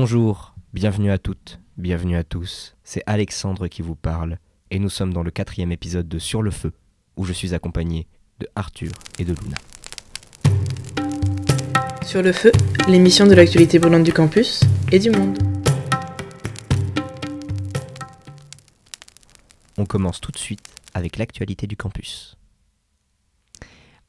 Bonjour, bienvenue à toutes, bienvenue à tous, c'est Alexandre qui vous parle, et nous sommes dans le quatrième épisode de Sur le Feu, où je suis accompagné de Arthur et de Luna. Sur le feu, l'émission de l'actualité brûlante du campus et du monde. On commence tout de suite avec l'actualité du campus.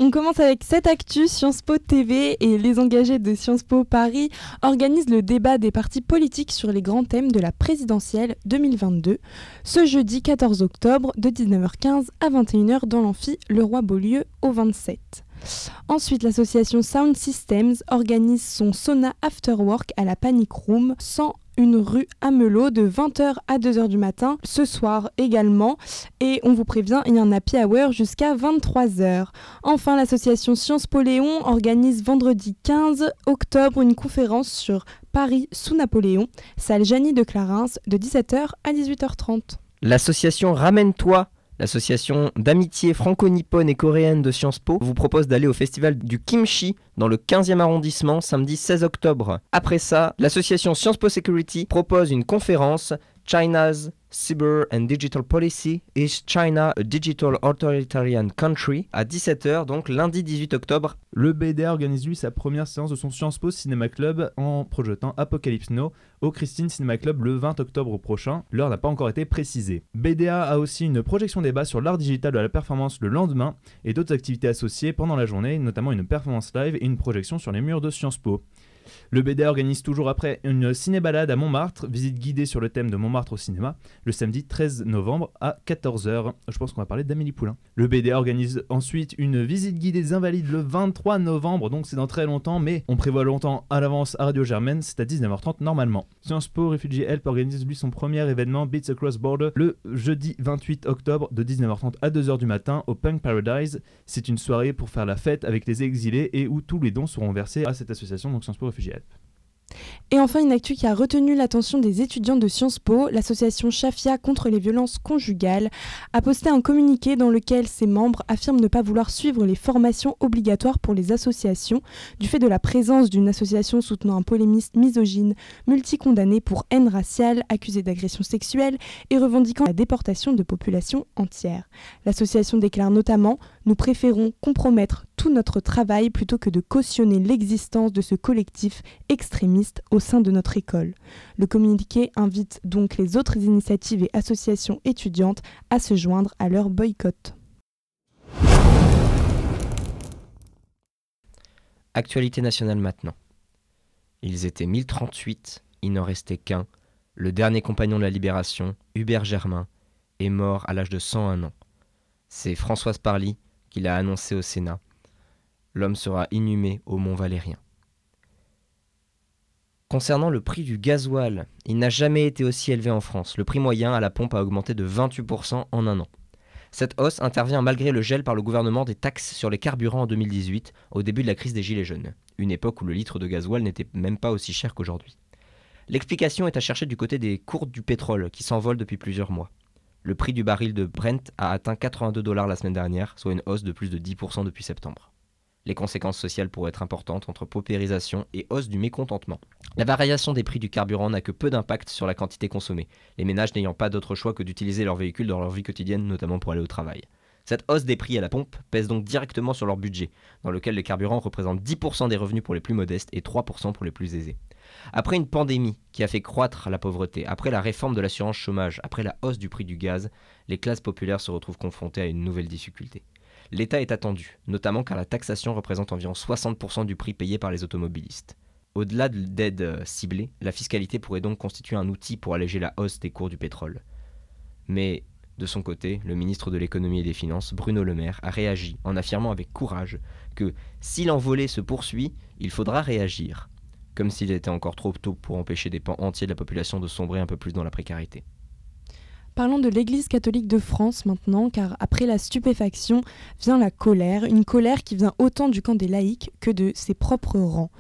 On commence avec cette actu. Sciences Po TV et les engagés de Sciences Po Paris organisent le débat des partis politiques sur les grands thèmes de la présidentielle 2022 ce jeudi 14 octobre de 19h15 à 21h dans l'amphi Le Roi Beaulieu au 27. Ensuite, l'association Sound Systems organise son sauna after work à la Panic Room sans une rue Amelot de 20h à 2h du matin ce soir également et on vous prévient il y a un happy hour jusqu'à 23h. Enfin l'association Sciences Po Léon organise vendredi 15 octobre une conférence sur Paris sous Napoléon, salle Janie de Clarins de 17h à 18h30. L'association Ramène-toi L'association d'amitié franco-nippone et coréenne de Sciences Po vous propose d'aller au festival du kimchi dans le 15e arrondissement samedi 16 octobre. Après ça, l'association Sciences Po Security propose une conférence China's Cyber and Digital Policy Is China a Digital Authoritarian Country à 17h, donc lundi 18 octobre. Le BDA organise lui sa première séance de son Sciences Po Cinéma Club en projetant Apocalypse Now au Christine Cinéma Club le 20 octobre prochain. L'heure n'a pas encore été précisée. BDA a aussi une projection débat sur l'art digital de la performance le lendemain et d'autres activités associées pendant la journée, notamment une performance live et une projection sur les murs de Sciences Po. Le BDA organise toujours après une ciné-balade à Montmartre, visite guidée sur le thème de Montmartre au cinéma, le samedi 13 novembre à 14h. Je pense qu'on va parler d'Amélie Poulain. Le BDA organise ensuite une visite guidée des Invalides le 23 novembre, donc c'est dans très longtemps, mais on prévoit longtemps à l'avance à Radio Germaine, c'est à 19h30 normalement. Sciences Po Refugee Help organise lui son premier événement Beats Across Border le jeudi 28 octobre de 19h30 à 2h du matin au Punk Paradise. C'est une soirée pour faire la fête avec les exilés et où tous les dons seront versés à cette association, donc Sciences Po Et enfin, une actu qui a retenu l'attention des étudiants de Sciences Po, l'association Shafia contre les violences conjugales a posté un communiqué dans lequel ses membres affirment ne pas vouloir suivre les formations obligatoires pour les associations du fait de la présence d'une association soutenant un polémiste misogyne multicondamné pour haine raciale, accusé d'agression sexuelle et revendiquant la déportation de populations entières. L'association déclare notamment Nous préférons compromettre tout notre travail plutôt que de cautionner l'existence de ce collectif extrémiste au sein de notre école. Le communiqué invite donc les autres initiatives et associations étudiantes à se joindre à leur boycott. Actualité nationale maintenant. Ils étaient 1038, il n'en restait qu'un. Le dernier compagnon de la libération, Hubert Germain, est mort à l'âge de 101 ans. C'est Françoise Parly qui l'a annoncé au Sénat. L'homme sera inhumé au Mont Valérien. Concernant le prix du gasoil, il n'a jamais été aussi élevé en France. Le prix moyen à la pompe a augmenté de 28% en un an. Cette hausse intervient malgré le gel par le gouvernement des taxes sur les carburants en 2018, au début de la crise des Gilets jaunes, une époque où le litre de gasoil n'était même pas aussi cher qu'aujourd'hui. L'explication est à chercher du côté des cours du pétrole qui s'envolent depuis plusieurs mois. Le prix du baril de Brent a atteint 82 dollars la semaine dernière, soit une hausse de plus de 10% depuis septembre. Les conséquences sociales pourraient être importantes entre paupérisation et hausse du mécontentement. La variation des prix du carburant n'a que peu d'impact sur la quantité consommée, les ménages n'ayant pas d'autre choix que d'utiliser leur véhicule dans leur vie quotidienne, notamment pour aller au travail. Cette hausse des prix à la pompe pèse donc directement sur leur budget, dans lequel le carburant représente 10% des revenus pour les plus modestes et 3% pour les plus aisés. Après une pandémie qui a fait croître la pauvreté, après la réforme de l'assurance chômage, après la hausse du prix du gaz, les classes populaires se retrouvent confrontées à une nouvelle difficulté. L'État est attendu, notamment car la taxation représente environ 60% du prix payé par les automobilistes. Au-delà d'aides euh, ciblées, la fiscalité pourrait donc constituer un outil pour alléger la hausse des cours du pétrole. Mais, de son côté, le ministre de l'économie et des finances, Bruno Le Maire, a réagi en affirmant avec courage que si l'envolée se poursuit, il faudra réagir, comme s'il était encore trop tôt pour empêcher des pans entiers de la population de sombrer un peu plus dans la précarité. Parlons de l'Église catholique de France maintenant, car après la stupéfaction vient la colère, une colère qui vient autant du camp des laïcs que de ses propres rangs.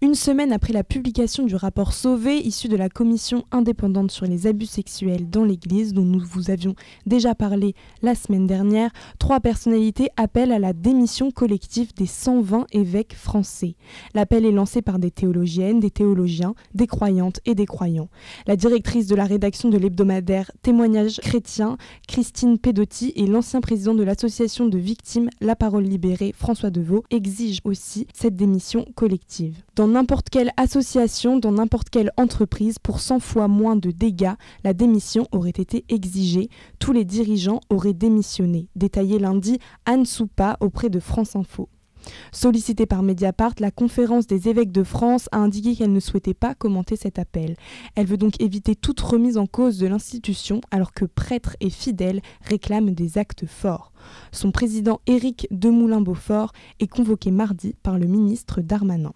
Une semaine après la publication du rapport Sauvé, issu de la commission indépendante sur les abus sexuels dans l'Église, dont nous vous avions déjà parlé la semaine dernière, trois personnalités appellent à la démission collective des 120 évêques français. L'appel est lancé par des théologiennes, des théologiens, des croyantes et des croyants. La directrice de la rédaction de l'hebdomadaire Témoignage chrétien, Christine Pedotti et l'ancien président de l'association de victimes La Parole Libérée, François Deveau, exigent aussi cette démission collective. Dans n'importe quelle association, dans n'importe quelle entreprise, pour 100 fois moins de dégâts, la démission aurait été exigée. Tous les dirigeants auraient démissionné. Détaillé lundi Anne Soupa auprès de France Info. Sollicitée par Mediapart, la conférence des évêques de France a indiqué qu'elle ne souhaitait pas commenter cet appel. Elle veut donc éviter toute remise en cause de l'institution alors que prêtres et fidèles réclament des actes forts. Son président Éric Demoulin-Beaufort est convoqué mardi par le ministre Darmanin.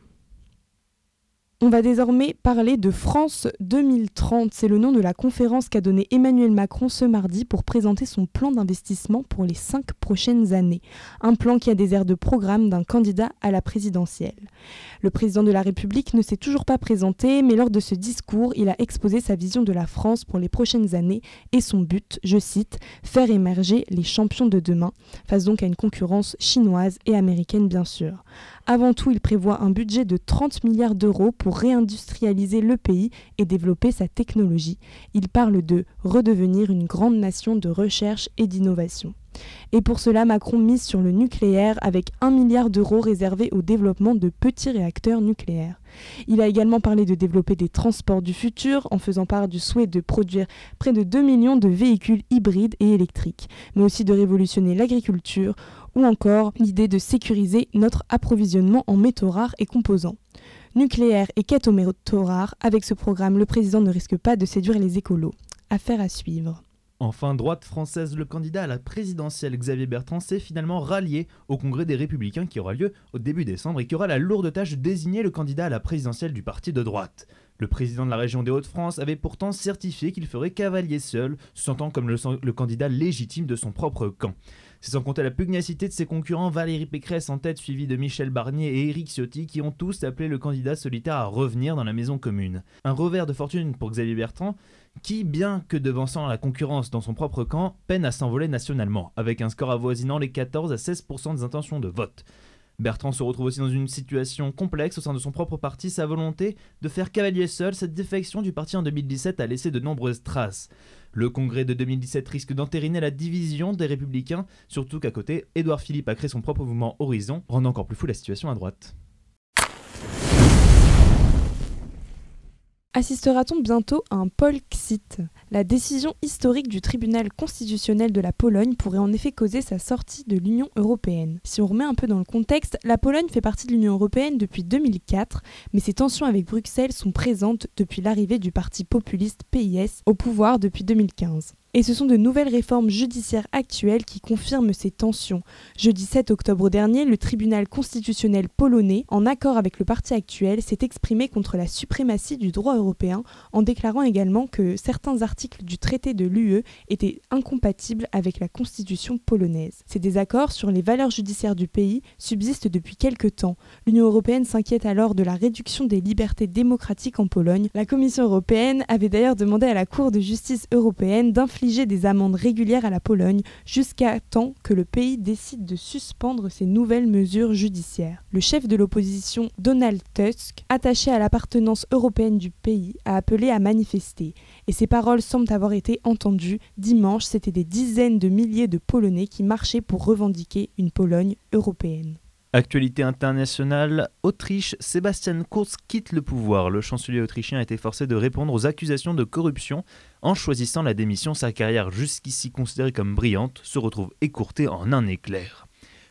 On va désormais parler de France 2030. C'est le nom de la conférence qu'a donné Emmanuel Macron ce mardi pour présenter son plan d'investissement pour les cinq prochaines années. Un plan qui a des airs de programme d'un candidat à la présidentielle. Le président de la République ne s'est toujours pas présenté, mais lors de ce discours, il a exposé sa vision de la France pour les prochaines années et son but, je cite, faire émerger les champions de demain, face donc à une concurrence chinoise et américaine bien sûr. Avant tout, il prévoit un budget de 30 milliards d'euros pour réindustrialiser le pays et développer sa technologie. Il parle de redevenir une grande nation de recherche et d'innovation. Et pour cela, Macron mise sur le nucléaire avec 1 milliard d'euros réservés au développement de petits réacteurs nucléaires. Il a également parlé de développer des transports du futur en faisant part du souhait de produire près de 2 millions de véhicules hybrides et électriques, mais aussi de révolutionner l'agriculture ou encore l'idée de sécuriser notre approvisionnement en métaux rares et composants. Nucléaire et quête rares, avec ce programme, le président ne risque pas de séduire les écolos. Affaire à suivre. Enfin, droite française, le candidat à la présidentielle Xavier Bertrand s'est finalement rallié au congrès des Républicains qui aura lieu au début décembre et qui aura la lourde tâche de désigner le candidat à la présidentielle du parti de droite. Le président de la région des Hauts-de-France avait pourtant certifié qu'il ferait cavalier seul, se sentant comme le candidat légitime de son propre camp. C'est sans compter la pugnacité de ses concurrents Valérie Pécresse en tête suivie de Michel Barnier et Éric Ciotti qui ont tous appelé le candidat solitaire à revenir dans la maison commune. Un revers de fortune pour Xavier Bertrand qui, bien que devançant la concurrence dans son propre camp, peine à s'envoler nationalement, avec un score avoisinant les 14 à 16% des intentions de vote. Bertrand se retrouve aussi dans une situation complexe au sein de son propre parti. Sa volonté de faire cavalier seul, cette défection du parti en 2017 a laissé de nombreuses traces. Le congrès de 2017 risque d'entériner la division des républicains, surtout qu'à côté, Édouard Philippe a créé son propre mouvement Horizon, rendant encore plus fou la situation à droite. Assistera-t-on bientôt à un Polxit La décision historique du tribunal constitutionnel de la Pologne pourrait en effet causer sa sortie de l'Union européenne. Si on remet un peu dans le contexte, la Pologne fait partie de l'Union européenne depuis 2004, mais ses tensions avec Bruxelles sont présentes depuis l'arrivée du parti populiste PIS au pouvoir depuis 2015. Et ce sont de nouvelles réformes judiciaires actuelles qui confirment ces tensions. Jeudi 7 octobre dernier, le tribunal constitutionnel polonais, en accord avec le parti actuel, s'est exprimé contre la suprématie du droit européen en déclarant également que certains articles du traité de l'UE étaient incompatibles avec la constitution polonaise. Ces désaccords sur les valeurs judiciaires du pays subsistent depuis quelque temps. L'Union européenne s'inquiète alors de la réduction des libertés démocratiques en Pologne. La Commission européenne avait d'ailleurs demandé à la Cour de justice européenne des amendes régulières à la Pologne jusqu'à temps que le pays décide de suspendre ces nouvelles mesures judiciaires. Le chef de l'opposition Donald Tusk, attaché à l'appartenance européenne du pays, a appelé à manifester et ces paroles semblent avoir été entendues. Dimanche, c'était des dizaines de milliers de Polonais qui marchaient pour revendiquer une Pologne européenne. Actualité internationale, Autriche, Sébastien Kurz quitte le pouvoir. Le chancelier autrichien a été forcé de répondre aux accusations de corruption en choisissant la démission. Sa carrière jusqu'ici considérée comme brillante se retrouve écourtée en un éclair.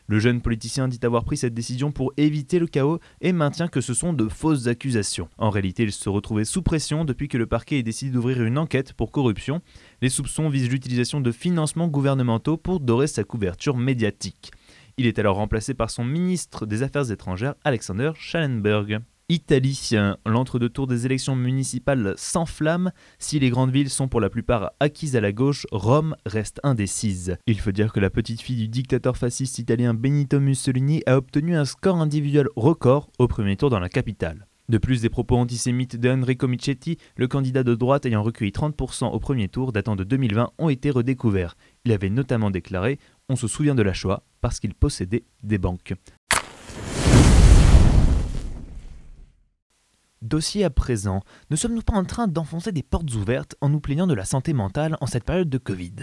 Le jeune politicien dit avoir pris cette décision pour éviter le chaos et maintient que ce sont de fausses accusations. En réalité, il se retrouvait sous pression depuis que le parquet ait décidé d'ouvrir une enquête pour corruption. Les soupçons visent l'utilisation de financements gouvernementaux pour dorer sa couverture médiatique. Il est alors remplacé par son ministre des Affaires étrangères, Alexander Schallenberg. Italie, l'entre-deux-tours des élections municipales s'enflamme. Si les grandes villes sont pour la plupart acquises à la gauche, Rome reste indécise. Il faut dire que la petite fille du dictateur fasciste italien Benito Mussolini a obtenu un score individuel record au premier tour dans la capitale. De plus, des propos antisémites d'Enrico Michetti, le candidat de droite ayant recueilli 30% au premier tour datant de 2020, ont été redécouverts. Il avait notamment déclaré On se souvient de la Shoah parce qu'il possédait des banques. Dossier à présent, ne sommes-nous pas en train d'enfoncer des portes ouvertes en nous plaignant de la santé mentale en cette période de Covid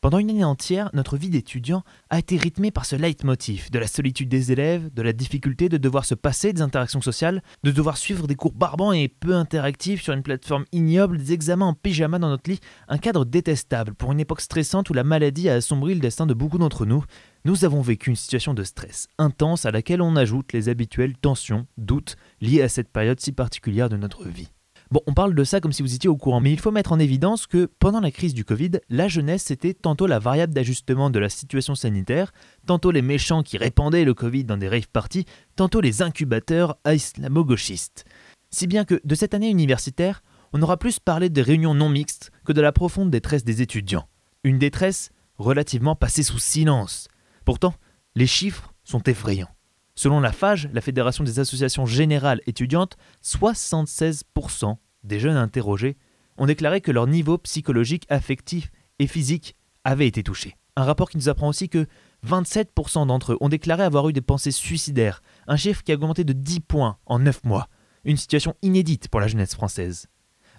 pendant une année entière, notre vie d'étudiant a été rythmée par ce leitmotiv de la solitude des élèves, de la difficulté de devoir se passer des interactions sociales, de devoir suivre des cours barbants et peu interactifs sur une plateforme ignoble, des examens en pyjama dans notre lit, un cadre détestable pour une époque stressante où la maladie a assombri le destin de beaucoup d'entre nous. Nous avons vécu une situation de stress intense à laquelle on ajoute les habituelles tensions, doutes liés à cette période si particulière de notre vie. Bon, on parle de ça comme si vous étiez au courant, mais il faut mettre en évidence que pendant la crise du Covid, la jeunesse c'était tantôt la variable d'ajustement de la situation sanitaire, tantôt les méchants qui répandaient le Covid dans des rave parties, tantôt les incubateurs islamo-gauchistes. Si bien que de cette année universitaire, on aura plus parlé des réunions non mixtes que de la profonde détresse des étudiants. Une détresse relativement passée sous silence. Pourtant, les chiffres sont effrayants. Selon la FAGE, la Fédération des associations générales étudiantes, 76% des jeunes interrogés ont déclaré que leur niveau psychologique, affectif et physique avait été touché. Un rapport qui nous apprend aussi que 27% d'entre eux ont déclaré avoir eu des pensées suicidaires, un chiffre qui a augmenté de 10 points en 9 mois, une situation inédite pour la jeunesse française.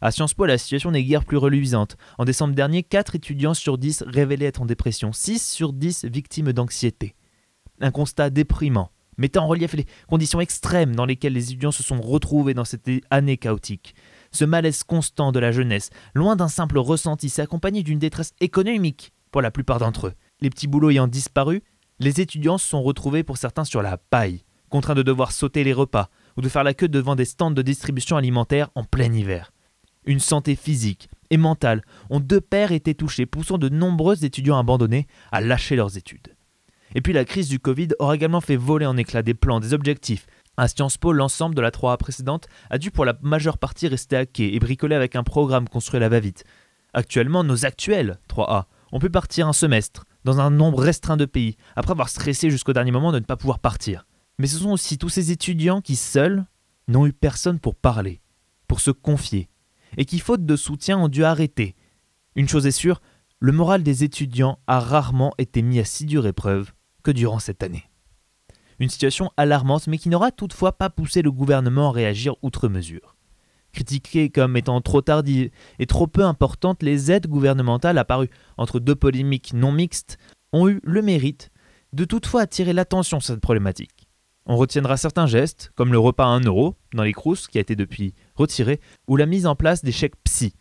À Sciences Po, la situation n'est guère plus reluisante. En décembre dernier, 4 étudiants sur 10 révélaient être en dépression, 6 sur 10 victimes d'anxiété. Un constat déprimant mettant en relief les conditions extrêmes dans lesquelles les étudiants se sont retrouvés dans cette année chaotique. Ce malaise constant de la jeunesse, loin d'un simple ressenti, s'est accompagné d'une détresse économique pour la plupart d'entre eux. Les petits boulots ayant disparu, les étudiants se sont retrouvés pour certains sur la paille, contraints de devoir sauter les repas ou de faire la queue devant des stands de distribution alimentaire en plein hiver. Une santé physique et mentale ont de pair été touchées, poussant de nombreux étudiants abandonnés à lâcher leurs études. Et puis la crise du Covid aura également fait voler en éclats des plans, des objectifs. À Sciences Po, l'ensemble de la 3A précédente a dû pour la majeure partie rester à quai et bricoler avec un programme construit à la va-vite. Actuellement, nos actuels 3A ont pu partir un semestre, dans un nombre restreint de pays, après avoir stressé jusqu'au dernier moment de ne pas pouvoir partir. Mais ce sont aussi tous ces étudiants qui, seuls, n'ont eu personne pour parler, pour se confier, et qui, faute de soutien, ont dû arrêter. Une chose est sûre, le moral des étudiants a rarement été mis à si dure épreuve que durant cette année. Une situation alarmante mais qui n'aura toutefois pas poussé le gouvernement à réagir outre mesure. Critiquées comme étant trop tardives et trop peu importantes, les aides gouvernementales apparues entre deux polémiques non mixtes ont eu le mérite de toutefois attirer l'attention sur cette problématique. On retiendra certains gestes, comme le repas à 1 euro dans les crousses qui a été depuis retiré, ou la mise en place des chèques psy.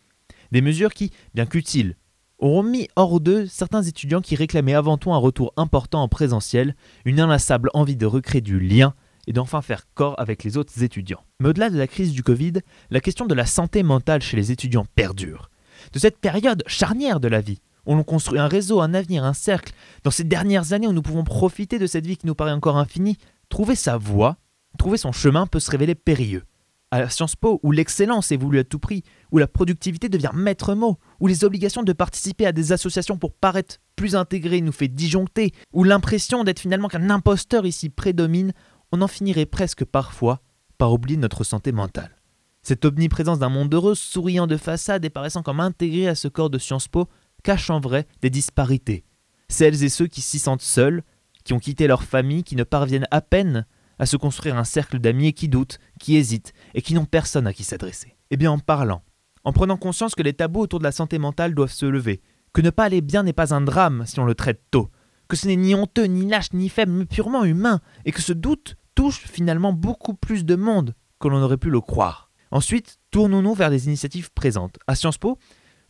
Des mesures qui, bien qu'utiles, auront mis hors d'eux certains étudiants qui réclamaient avant tout un retour important en présentiel, une inlassable envie de recréer du lien et d'enfin faire corps avec les autres étudiants. Mais au-delà de la crise du Covid, la question de la santé mentale chez les étudiants perdure. De cette période charnière de la vie, où l'on construit un réseau, un avenir, un cercle, dans ces dernières années où nous pouvons profiter de cette vie qui nous paraît encore infinie, trouver sa voie, trouver son chemin peut se révéler périlleux à Sciences Po, où l'excellence est voulue à tout prix, où la productivité devient maître mot, où les obligations de participer à des associations pour paraître plus intégrées nous fait disjoncter, où l'impression d'être finalement qu'un imposteur ici prédomine, on en finirait presque parfois par oublier notre santé mentale. Cette omniprésence d'un monde heureux, souriant de façade et paraissant comme intégré à ce corps de Sciences Po, cache en vrai des disparités. Celles et ceux qui s'y sentent seuls, qui ont quitté leur famille, qui ne parviennent à peine à se construire un cercle d'amis qui doutent, qui hésitent et qui n'ont personne à qui s'adresser. Eh bien en parlant, en prenant conscience que les tabous autour de la santé mentale doivent se lever, que ne pas aller bien n'est pas un drame si on le traite tôt, que ce n'est ni honteux, ni lâche, ni faible, mais purement humain, et que ce doute touche finalement beaucoup plus de monde que l'on aurait pu le croire. Ensuite, tournons-nous vers des initiatives présentes. À Sciences Po,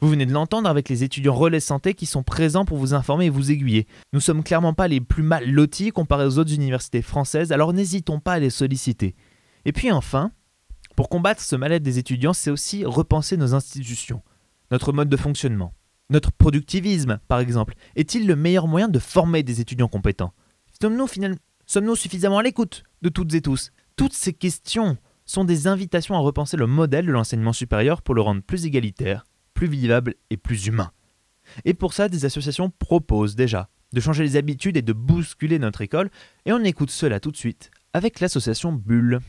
vous venez de l'entendre avec les étudiants relais santé qui sont présents pour vous informer et vous aiguiller. Nous sommes clairement pas les plus mal lotis comparés aux autres universités françaises, alors n'hésitons pas à les solliciter. Et puis enfin, pour combattre ce mal-être des étudiants, c'est aussi repenser nos institutions, notre mode de fonctionnement. Notre productivisme, par exemple, est-il le meilleur moyen de former des étudiants compétents? Sommes-nous sommes-nous suffisamment à l'écoute de toutes et tous? Toutes ces questions sont des invitations à repenser le modèle de l'enseignement supérieur pour le rendre plus égalitaire, plus vivable et plus humain. Et pour ça, des associations proposent déjà de changer les habitudes et de bousculer notre école, et on écoute cela tout de suite avec l'association Bulle.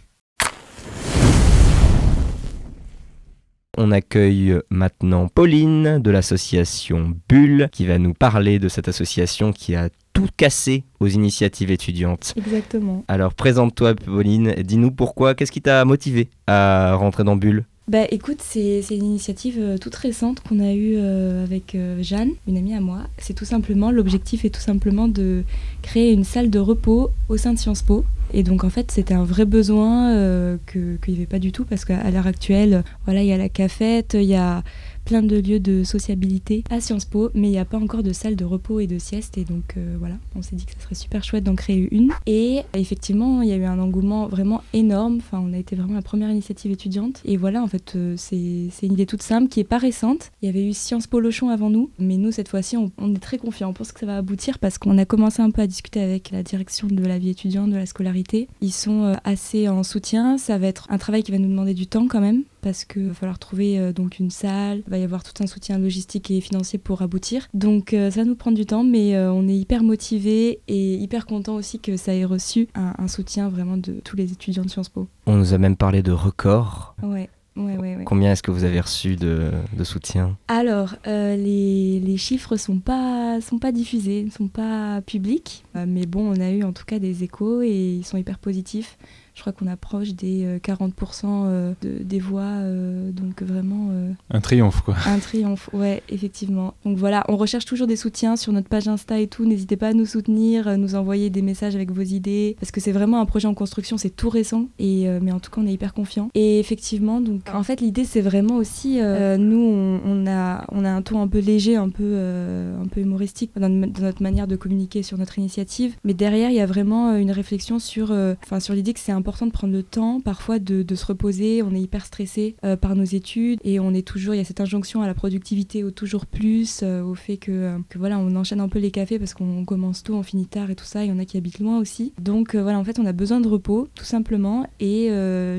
On accueille maintenant Pauline de l'association Bulle qui va nous parler de cette association qui a tout cassé aux initiatives étudiantes. Exactement. Alors présente-toi Pauline, dis-nous pourquoi, qu'est-ce qui t'a motivé à rentrer dans Bulle? Bah écoute, c'est une initiative euh, toute récente qu'on a eue euh, avec euh, Jeanne, une amie à moi. C'est tout simplement, l'objectif est tout simplement de créer une salle de repos au sein de Sciences Po. Et donc en fait, c'était un vrai besoin qu'il n'y avait pas du tout parce qu'à l'heure actuelle, voilà, il y a la cafette, il y a plein de lieux de sociabilité à Sciences Po, mais il n'y a pas encore de salle de repos et de sieste. Et donc euh, voilà, on s'est dit que ce serait super chouette d'en créer une. Et effectivement, il y a eu un engouement vraiment énorme. Enfin, on a été vraiment la première initiative étudiante. Et voilà, en fait, euh, c'est une idée toute simple qui est pas récente. Il y avait eu Sciences Po Lochon avant nous, mais nous, cette fois-ci, on, on est très confiants. On pense que ça va aboutir parce qu'on a commencé un peu à discuter avec la direction de la vie étudiante, de la scolarité. Ils sont euh, assez en soutien. Ça va être un travail qui va nous demander du temps quand même parce qu'il va falloir trouver donc une salle, va y avoir tout un soutien logistique et financier pour aboutir. Donc euh, ça nous prendre du temps, mais euh, on est hyper motivés et hyper content aussi que ça ait reçu un, un soutien vraiment de tous les étudiants de Sciences Po. On nous a même parlé de records. Ouais. Ouais, ouais, ouais. Combien est-ce que vous avez reçu de, de soutien? Alors, euh, les, les chiffres sont pas, sont pas diffusés, ne sont pas publics, mais bon, on a eu en tout cas des échos et ils sont hyper positifs. Je crois qu'on approche des euh, 40% euh, de- des voix, euh, donc vraiment euh, Un triomphe, quoi. un triomphe, ouais, effectivement. Donc voilà, on recherche toujours des soutiens sur notre page Insta et tout. N'hésitez pas à nous soutenir, euh, nous envoyer des messages avec vos idées, parce que c'est vraiment un projet en construction, c'est tout récent, et, euh, mais en tout cas, on est hyper confiants. Et effectivement, donc en fait, l'idée, c'est vraiment aussi, euh, nous, on, on a, on a un ton un peu léger, un peu, euh, un peu humoristique dans, no- dans notre manière de communiquer sur notre initiative, mais derrière, il y a vraiment euh, une réflexion sur, euh, sur l'idée que c'est important de prendre le temps, parfois, de, se reposer. On est hyper stressé euh, par nos études, et on est toujours, il y a cette injonction à la productivité, au toujours plus, euh, au fait que, euh, que voilà, on enchaîne un peu les cafés parce qu'on commence tôt, on finit tard et tout ça. Il y en a qui habitent loin aussi. Donc voilà, en fait, on a besoin de repos, tout simplement. Et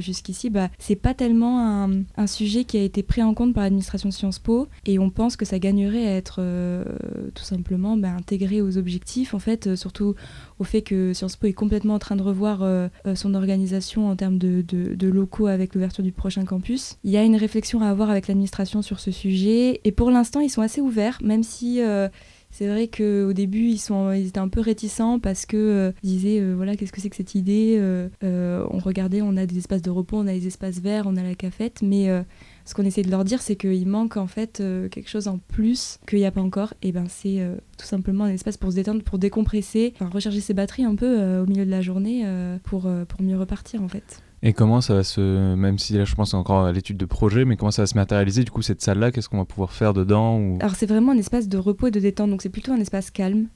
jusqu'ici, bah, c'est pas tellement un, sujet qui a été pris en compte par l'administration de Sciences Po. Et on pense que ça gagnerait à être tout simplement bah, intégré aux objectifs, en fait, surtout au fait que Sciences Po est complètement en train de revoir son organisation en termes de, locaux avec l'ouverture du prochain campus. Il y a une réflexion à avoir avec l'administration sur ce sujet et pour l'instant ils sont assez ouverts, même si euh, c'est vrai qu'au début ils, étaient un peu réticents parce que euh, disaient euh, voilà qu'est-ce que c'est que cette idée On regardait, on a des espaces de repos, on a des espaces verts, on a la cafette, mais ce qu'on essaie de leur dire, c'est qu'il manque en fait euh, quelque chose en plus qu'il n'y a pas encore. Et ben c'est euh, tout simplement un espace pour se détendre, pour décompresser, enfin recharger ses batteries un peu euh, au milieu de la journée pour, pour mieux repartir en fait. Et comment ça va se. Même si là, je pense encore à l'étude de projet, mais comment ça va se matérialiser, du coup, cette salle-là Qu'est-ce qu'on va pouvoir faire dedans ou... Alors c'est vraiment un espace de repos et de détente, donc c'est plutôt un espace calme.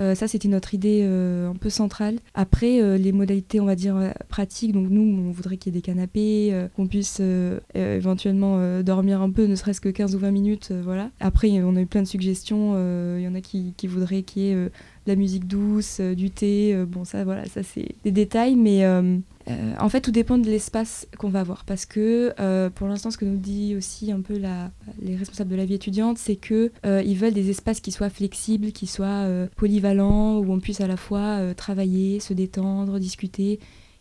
Euh, ça, c'était notre idée euh, un peu centrale. Après, euh, les modalités, on va dire, pratiques, donc nous, on voudrait qu'il y ait des canapés, qu'on puisse éventuellement dormir un peu, ne serait-ce que 15 ou 20 minutes, voilà. Après, on a eu plein de suggestions, il y en a qui, qui voudraient qu'il y ait de la musique douce, euh, du thé, euh, bon ça, voilà, ça c'est des détails, mais... euh, en fait, tout dépend de l'espace qu'on va avoir. Parce que pour l'instant, ce que nous dit aussi un peu les responsables de la vie étudiante, c'est euh, ils veulent des espaces qui soient flexibles, qui soient polyvalents, où on puisse à la fois travailler, se détendre, discuter.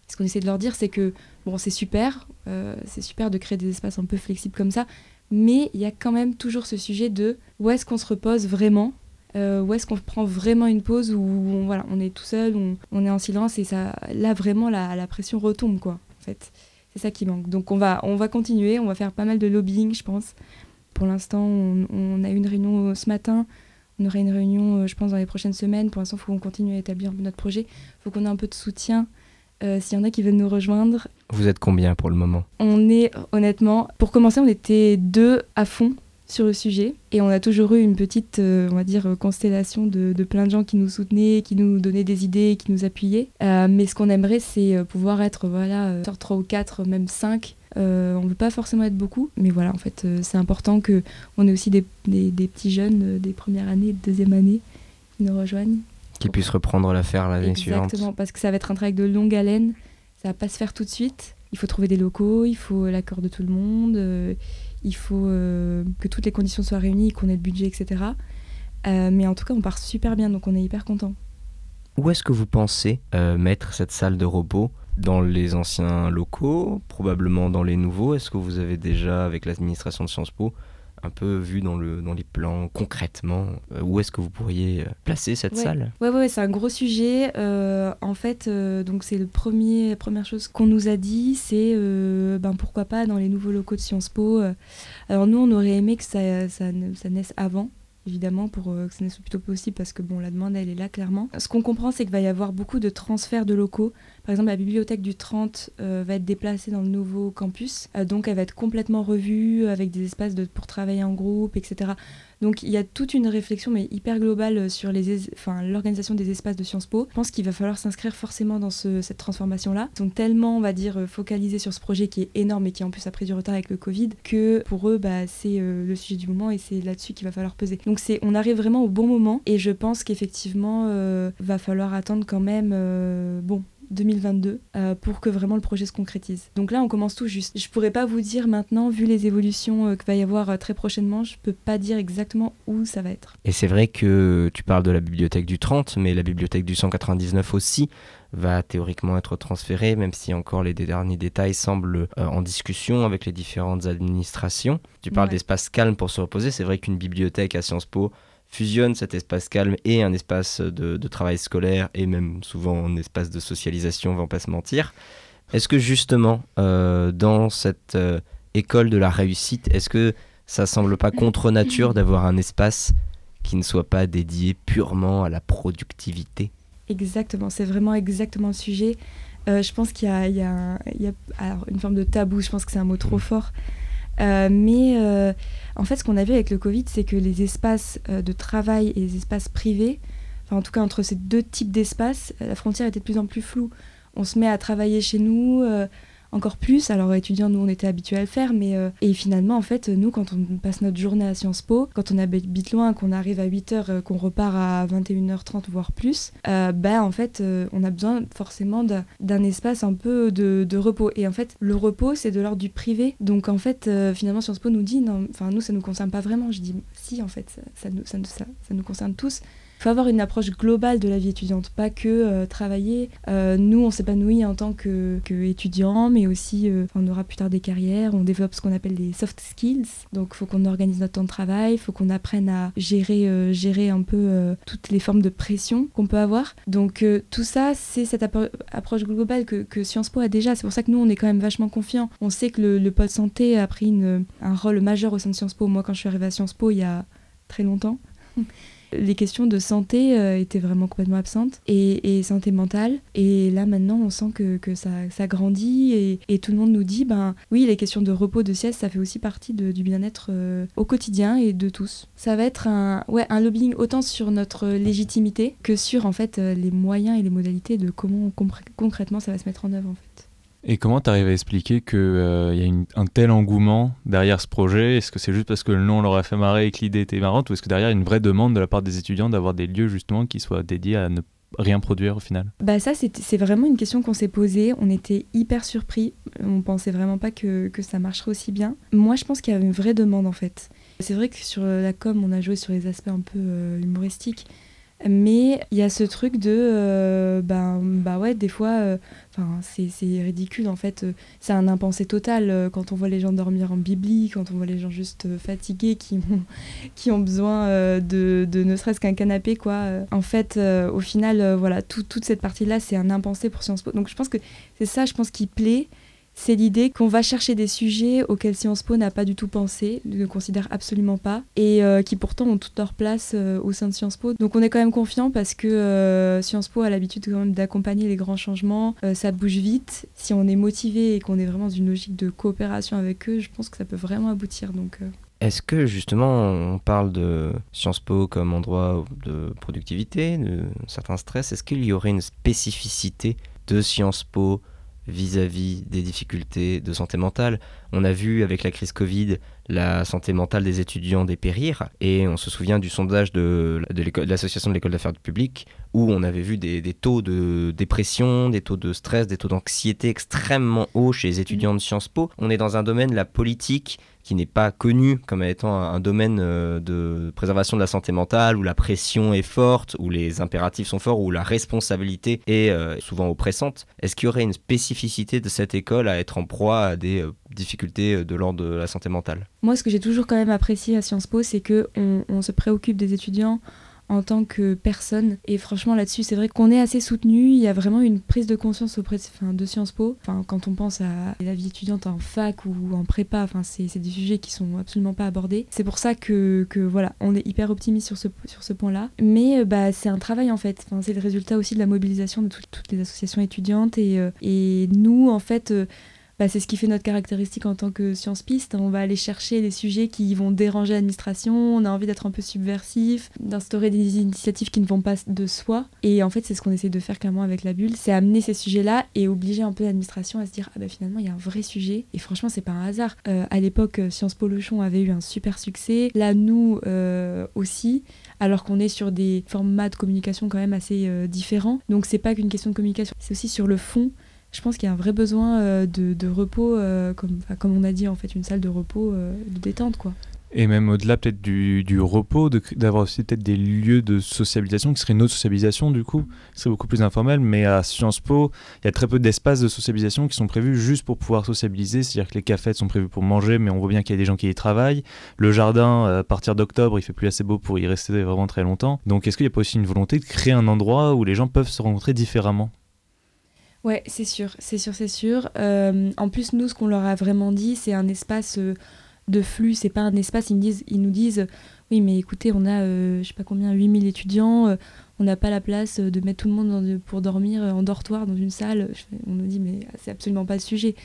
Ce qu'on essaie de leur dire, c'est que bon, c'est super, c'est super de créer des espaces un peu flexibles comme ça, mais il y a quand même toujours ce sujet de où est-ce qu'on se repose vraiment euh, où est-ce qu'on prend vraiment une pause où on, voilà, on est tout seul, on, on est en silence et ça, là vraiment la, la pression retombe quoi. En fait, c'est ça qui manque. Donc on va, on va continuer, on va faire pas mal de lobbying, je pense. Pour l'instant, on, on a eu une réunion ce matin. On aura une réunion, euh, je pense, dans les prochaines semaines. Pour l'instant, il faut qu'on continue à établir notre projet. Il faut qu'on ait un peu de soutien. Euh, S'il y en a qui veulent nous rejoindre, Vous êtes combien pour le moment? On est honnêtement, pour commencer, on était deux à fond sur le sujet et on a toujours eu une petite, euh, on va dire, constellation de, de plein de gens qui nous soutenaient, qui nous donnaient des idées, qui nous appuyaient. Euh, mais ce qu'on aimerait, c'est euh, pouvoir être, voilà, sur trois ou quatre, même cinq. Euh, on ne veut pas forcément être beaucoup, mais voilà, en fait, c'est important que on ait aussi des, des- des petits jeunes des premières années, de deuxième année, qui nous rejoignent. Qui puisse reprendre l'affaire l'année suivante Exactement, parce que ça va être un travail de longue haleine. Ça va pas se faire tout de suite. il faut trouver des locaux, il faut l'accord de tout le monde, il faut euh, que toutes les conditions soient réunies, qu'on ait le budget, etc. Euh, mais en tout cas, on part super bien, donc on est hyper content. Où est-ce que vous pensez euh, mettre cette salle de repos Dans les anciens locaux, probablement dans les nouveaux? Est-ce que vous avez déjà, avec l'administration de Sciences Po, un peu vu dans, le, dans les plans concrètement euh, où est-ce que vous pourriez euh, placer cette Ouais. salle? Ouais, ouais, ouais, c'est un gros sujet. Euh, en fait, euh, donc c'est le premier première chose qu'on nous a dit, c'est euh, ben pourquoi pas dans les nouveaux locaux de Sciences Po. Alors nous, on aurait aimé que ça, ça, ça naisse avant. Évidemment, pour euh, que ça naisse le plus tôt possible, parce que bon, la demande, elle est là clairement. Ce qu'on comprend, c'est qu'il va y avoir beaucoup de transferts de locaux. Par exemple, la bibliothèque du 30 euh, va être déplacée dans le nouveau campus. Euh, donc, elle va être complètement revue avec des espaces de, pour travailler en groupe, etc. Donc il y a toute une réflexion mais hyper globale euh, sur l'organisation des espaces de Sciences Po. Je pense qu'il va falloir s'inscrire forcément dans ce- cette transformation-là. Ils sont tellement, on va dire, euh, focalisés sur ce projet qui est énorme et qui en plus a pris du retard avec le Covid que pour eux, bah, c'est euh, le sujet du moment et c'est là-dessus qu'il va falloir peser. Donc c'est, on arrive vraiment au bon moment et je pense qu'effectivement, va falloir attendre quand même, bon, 2022 euh, pour que vraiment le projet se concrétise. Donc là, on commence tout juste. Je pourrais pas vous dire maintenant, vu les évolutions euh, qu'il va y avoir euh, très prochainement, je peux pas dire exactement où ça va être. Et c'est vrai que tu parles de la bibliothèque du 30, mais la bibliothèque du 199 aussi va théoriquement être transférée, même si encore les derniers détails semblent euh, en discussion avec les différentes administrations. Tu parles Ouais. d'espace calme pour se reposer. C'est vrai qu'une bibliothèque à Sciences Po fusionne cet espace calme et un espace de, de travail scolaire et même souvent un espace de socialisation, on va pas se mentir. Est-ce que justement, euh, dans cette euh, école de la réussite, est-ce que ça semble pas contre nature d'avoir un espace qui ne soit pas dédié purement à la productivité? Exactement, c'est vraiment exactement le sujet. Euh, je pense qu'il y a, y y une forme de tabou, je pense que c'est un mot trop fort. Euh, mais euh, en fait, ce qu'on a vu avec le Covid, c'est que les espaces euh, de travail et les espaces privés, en tout cas entre ces deux types d'espaces, la frontière était de plus en plus floue. On se met à travailler chez nous encore plus. Alors étudiants, nous on était habitués à le faire, mais euh, et finalement en fait, nous quand on passe notre journée à Sciences Po, quand on habite loin, qu'on arrive à 8h, qu'on repart à 21h30 voire plus, euh, bah en fait euh, on a besoin forcément d'un- espace un peu de, repos. Et en fait le repos c'est de l'ordre du privé. Donc en fait euh, finalement Sciences Po nous dit, non, enfin nous ça nous concerne pas vraiment. Je dis si en fait ça, nous, ça nous concerne tous. Il faut avoir une approche globale de la vie étudiante, pas que euh, travailler. Euh, nous, on s'épanouit en tant que, que mais aussi, euh, on aura plus tard des carrières, on développe ce qu'on appelle des soft skills. Donc, il faut qu'on organise notre temps de travail, il faut qu'on apprenne à gérer, gérer un peu toutes les formes de pression qu'on peut avoir. Donc, tout ça, c'est cette appro- approche globale que, Sciences Po a déjà. C'est pour ça que nous, on est quand même vachement confiants. On sait que le, le pôle santé a pris un rôle majeur au sein de Sciences Po. Moi, quand je suis arrivée à Sciences Po, il y a très longtemps, les questions de santé euh, étaient vraiment complètement absentes et, santé mentale. Et là maintenant, on sent que, ça, grandit et, tout le monde nous dit, ben oui, les questions de repos, de sieste, ça fait aussi partie du bien-être euh, au quotidien et de tous. Ça va être un, ouais, un lobbying autant sur notre légitimité que sur en fait euh, les moyens et les modalités de comment concrètement ça va se mettre en œuvre en fait. Et comment tu arrives à expliquer qu'il y a un tel engouement derrière ce projet? Est-ce que c'est juste parce que le nom leur a fait marrer et que l'idée était marrante Ou est-ce que derrière il y a une vraie demande de la part des étudiants d'avoir des lieux justement qui soient dédiés à ne rien produire au final? Bah ça, c'est vraiment une question qu'on s'est posée. On était hyper surpris. On pensait vraiment pas que, que ça marcherait aussi bien. Moi, je pense qu'il y avait une vraie demande en fait. C'est vrai que sur la com, on a joué sur les aspects un peu euh, humoristiques. Mais il y a ce truc de, euh, ben, bah ouais, des fois, euh, c'est ridicule en fait. C'est un impensé total euh, quand on voit les gens dormir en bibli, quand on voit les gens juste euh, fatigués qui ont, qui ont besoin de, de ne serait-ce qu'un canapé, quoi. En fait, au final, voilà, tout- toute cette partie-là, c'est un impensé pour Sciences Po. Donc je pense que c'est ça, je pense, qui plaît. C'est l'idée qu'on va chercher des sujets auxquels Sciences Po n'a pas du tout pensé, ne considère absolument pas, et euh, qui pourtant ont toute leur place euh, au sein de Sciences Po. Donc on est quand même confiant parce que euh, Sciences Po a l'habitude quand même d'accompagner les grands changements. Ça bouge vite. Si on est motivé et qu'on est vraiment dans une logique de coopération avec eux, je pense que ça peut vraiment aboutir. Donc Est-ce que justement on parle de Sciences Po comme endroit de productivité, de certains stress? Est-ce qu'il y aurait une spécificité de Sciences Po vis-à-vis des difficultés de santé mentale On a vu avec la crise Covid la santé mentale des étudiants dépérir. Et on se souvient du sondage de, l'association de l'école d'affaires public où on avait vu des, des taux de dépression, des taux de stress, des taux d'anxiété extrêmement hauts chez les étudiants de Sciences Po. On est dans un domaine, la politique, qui n'est pas connu comme étant un, domaine euh, de préservation de la santé mentale, où la pression est forte, où les impératifs sont forts, où la responsabilité est euh, souvent oppressante. Est-ce qu'il y aurait une spécificité de cette école à être en proie à des euh, euh, de l'ordre de la santé mentale Moi, ce que j'ai toujours quand même apprécié à Sciences Po, c'est que on, se préoccupe des étudiants en tant que personne. Et franchement, là-dessus, c'est vrai qu'on est assez soutenu. Il y a vraiment une prise de conscience auprès de, Sciences Po. Enfin, quand on pense à la vie étudiante en fac ou en prépa, enfin, c'est des sujets qui sont absolument pas abordés. C'est pour ça que, que, voilà, on est hyper optimiste sur ce, sur ce point-là. Mais euh, bah, c'est un travail en fait. Enfin, c'est le résultat aussi de la mobilisation de tout- toutes les associations étudiantes. Et, euh, et nous, en fait, bah, c'est ce qui fait notre caractéristique en tant que science piste. On va aller chercher des sujets qui vont déranger l'administration, on a envie d'être un peu subversif, d'instaurer des initiatives qui ne vont pas de soi. Et en fait, c'est ce qu'on essaie de faire clairement avec la bulle, c'est amener ces sujets-là et obliger un peu l'administration à se dire ah bah finalement il y a un vrai sujet. Et franchement, c'est pas un hasard. Euh, à l'époque, Sciences Po Le Chon avait eu un super succès. Là, nous euh, aussi alors qu'on est sur des formats de communication quand même assez euh, différents. Donc c'est pas qu'une question de communication, c'est aussi sur le fond. Je pense qu'il y a un vrai besoin euh, de, repos, euh, comme, on a dit en fait, une salle de repos, euh, de détente quoi. Et même au-delà peut-être du, repos, d'avoir aussi peut-être des lieux de sociabilisation qui seraient une autre sociabilisation du coup, qui serait beaucoup plus informel. Mais à Sciences Po, il y a très peu d'espaces de sociabilisation qui sont prévus juste pour pouvoir sociabiliser. C'est-à-dire que les cafés sont prévus pour manger, mais on voit bien qu'il y a des gens qui y travaillent. Le jardin, à partir d'octobre, il fait plus assez beau pour y rester vraiment très longtemps. Donc est-ce qu'il n'y a pas aussi une volonté de créer un endroit où les gens peuvent se rencontrer différemment? Ouais, c'est sûr, c'est sûr, c'est sûr. Euh, en plus, nous, ce qu'on leur a vraiment dit, c'est un espace euh, de flux, c'est pas un espace, ils, me disent, ils nous disent, oui, mais écoutez, on a, euh, je sais pas combien, 8000 étudiants, on n'a pas la place de mettre tout le monde pour dormir en dortoir dans une salle. On nous dit, mais c'est absolument pas le sujet.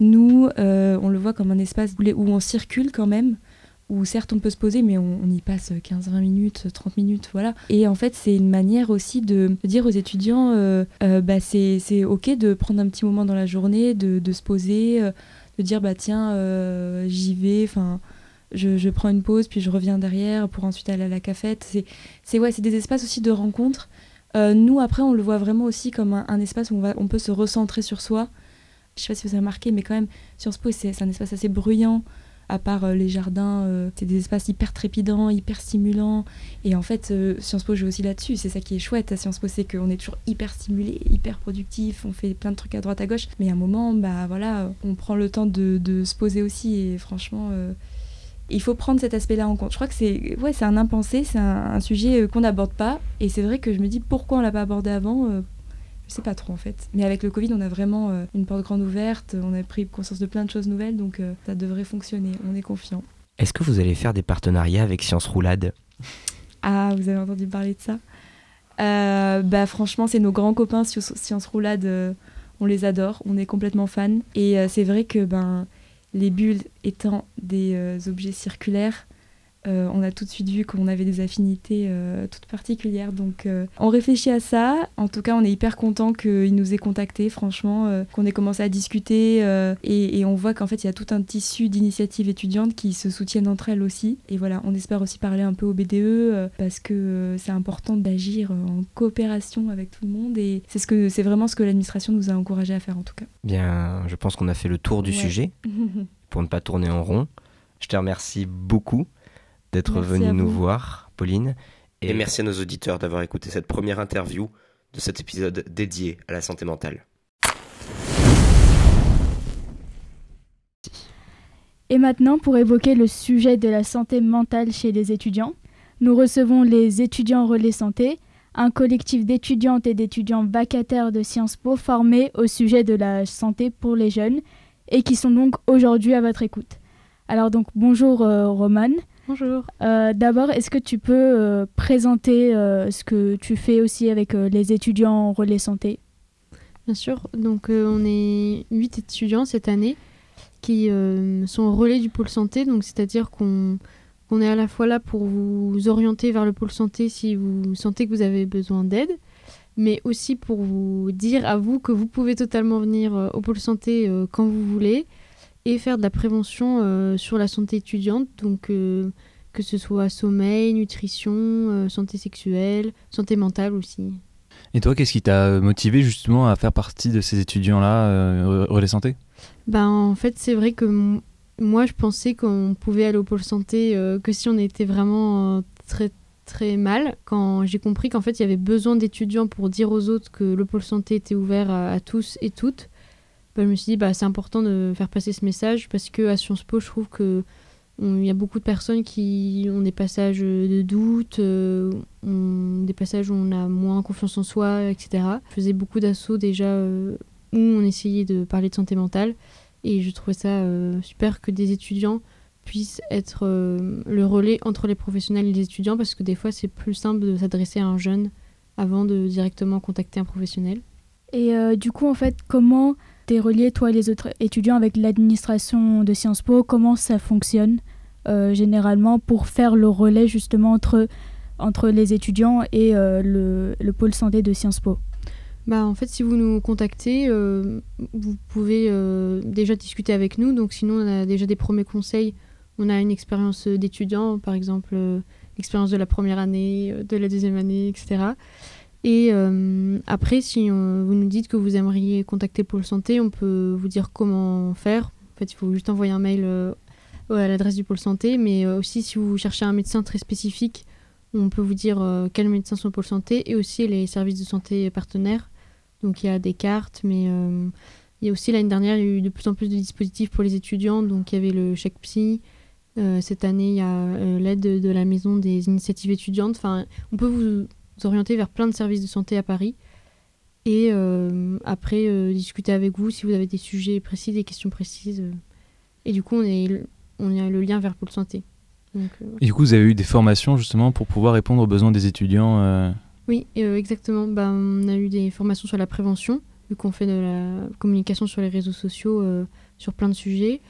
Nous, on le voit comme un espace où on circule quand même, où certes on peut se poser, mais on, y passe 15-20 minutes, 30 minutes, voilà. Et en fait, c'est une manière aussi de dire aux étudiants, euh, euh, bah, c'est ok de prendre un petit moment dans la journée, de, de se poser, euh, de dire, bah tiens, euh, j'y vais, enfin, je, je prends une pause, puis je reviens derrière pour ensuite aller à la cafette. C'est ouais, des espaces aussi de rencontre. Nous, après, on le voit vraiment aussi comme un, un espace où on, va, on peut se recentrer sur soi. Je sais pas si vous avez remarqué, mais quand même, Sciences Po, c'est un espace assez bruyant à part euh, les jardins, euh, c'est des espaces hyper trépidants, hyper stimulants. Et en fait, euh, Sciences Po joue aussi là-dessus. C'est ça qui est chouette à Sciences Po, c'est qu'on est toujours hyper stimulé, hyper productif, on fait plein de trucs à droite à gauche. Mais à un moment, bah voilà, on prend le temps de, se poser aussi. Et franchement, il faut prendre cet aspect-là en compte. Je crois que c'est ouais, un impensé, c'est un, un sujet qu'on n'aborde pas. Et c'est vrai que je me dis pourquoi on l'a pas abordé avant. Je sais pas trop en fait. Mais avec le Covid, on a vraiment euh, une porte grande ouverte, on a pris conscience de plein de choses nouvelles, donc euh, ça devrait fonctionner, on est confiant. Est-ce que vous allez faire des partenariats avec Science Roulade Ah, vous avez entendu parler de ça? Euh, Bah franchement, c'est nos grands copains Science, Science Roulade, on les adore, on est complètement fans. Et c'est vrai que ben, les bulles étant des objets circulaires, euh, on a tout de suite vu qu'on avait des affinités euh, toutes particulières. Donc euh, on réfléchit à ça. En tout cas, on est hyper content qu'il nous ait contactés, franchement, qu'on ait commencé à discuter. et, et on voit qu'en fait, il y a tout un tissu d'initiatives étudiantes qui se soutiennent entre elles aussi. Et voilà, on espère aussi parler un peu au BDE parce que c'est important d'agir en coopération avec tout le monde. Et c'est ce que c'est vraiment ce que l'administration nous a encouragé à faire en tout cas. Bien, je pense qu'on a fait le tour du Ouais. sujet pour ne pas tourner en rond. Je te remercie beaucoup d'être venu nous voir, Pauline. Et merci à nos auditeurs d'avoir écouté cette première interview de cet épisode dédié à la santé mentale. Et maintenant, pour évoquer le sujet de la santé mentale chez les étudiants, nous recevons les étudiants Relais Santé, un collectif d'étudiantes et d'étudiants vacataires de Sciences Po formés au sujet de la santé pour les jeunes et qui sont donc aujourd'hui à votre écoute. Alors donc bonjour euh, Romane. Bonjour. Euh, D'abord, est-ce que tu peux euh, présenter euh, ce que tu fais aussi avec les étudiants Relais Santé? Bien sûr. Donc, on est huit étudiants cette année qui sont au relais du pôle santé. Donc, c'est-à-dire qu'on est à la fois là pour vous orienter vers le pôle santé si vous sentez que vous avez besoin d'aide, mais aussi pour vous dire à vous que vous pouvez totalement venir au pôle santé quand vous voulez et faire de la prévention sur la santé étudiante, donc que ce soit sommeil, nutrition, santé sexuelle, santé mentale aussi. Et toi, qu'est-ce qui t'a motivé justement à faire partie de ces étudiants-là, Relais Santé? Ben, En fait, c'est vrai que moi, je pensais qu'on pouvait aller au pôle santé que si on était vraiment très très mal quand j'ai compris qu'en fait il y avait besoin d'étudiants pour dire aux autres que le pôle santé était ouvert à, tous et toutes. Je me suis dit bah c'est important de faire passer ce message parce que à Sciences Po je trouve que il y a beaucoup de personnes qui ont des passages de doute, euh, des passages où on a moins confiance en soi, etc. Je faisais beaucoup d'assauts déjà euh, où on essayait de parler de santé mentale et je trouvais ça euh, super que des étudiants puisse être le relais entre les professionnels et les étudiants parce que des fois c'est plus simple de s'adresser à un jeune avant de directement contacter un professionnel. Et du coup en fait comment tu es relié toi et les autres étudiants avec l'administration de Sciences Po Comment ça fonctionne euh, généralement pour faire le relais justement entre, entre les étudiants et le, le, pôle santé de Sciences Po? Bah, en fait, si vous nous contactez, vous pouvez déjà discuter avec nous. Donc, sinon, on a déjà des premiers conseils on a une expérience d'étudiant, par exemple euh, l'expérience de la première année, euh, de la deuxième année, etc. Et euh, après, si vous nous dites que vous aimeriez contacter Pôle Santé, on peut vous dire comment faire. En fait, il faut juste envoyer un mail à l'adresse du Pôle Santé. Mais aussi, si vous cherchez un médecin très spécifique, on peut vous dire quels médecins sont Pôle Santé et aussi les services de santé partenaires. Donc, il y a des cartes, mais il y a aussi l'année dernière, il y a eu de plus en plus de dispositifs pour les étudiants. Donc, il y avait le chèque psy, euh, cette année, il y a euh, l'aide de, la maison des initiatives étudiantes. Enfin, on peut vous orienter vers plein de services de santé à Paris. Et euh, après, discuter avec vous si vous avez des sujets précis, des questions précises. et du coup, on, est, on a le lien vers Pôle Santé. et du coup, vous avez eu des formations justement pour pouvoir répondre aux besoins des étudiants Oui, exactement. Ben, on a eu des formations sur la prévention, vu qu'on fait de la communication sur les réseaux sociaux sur plein de sujets.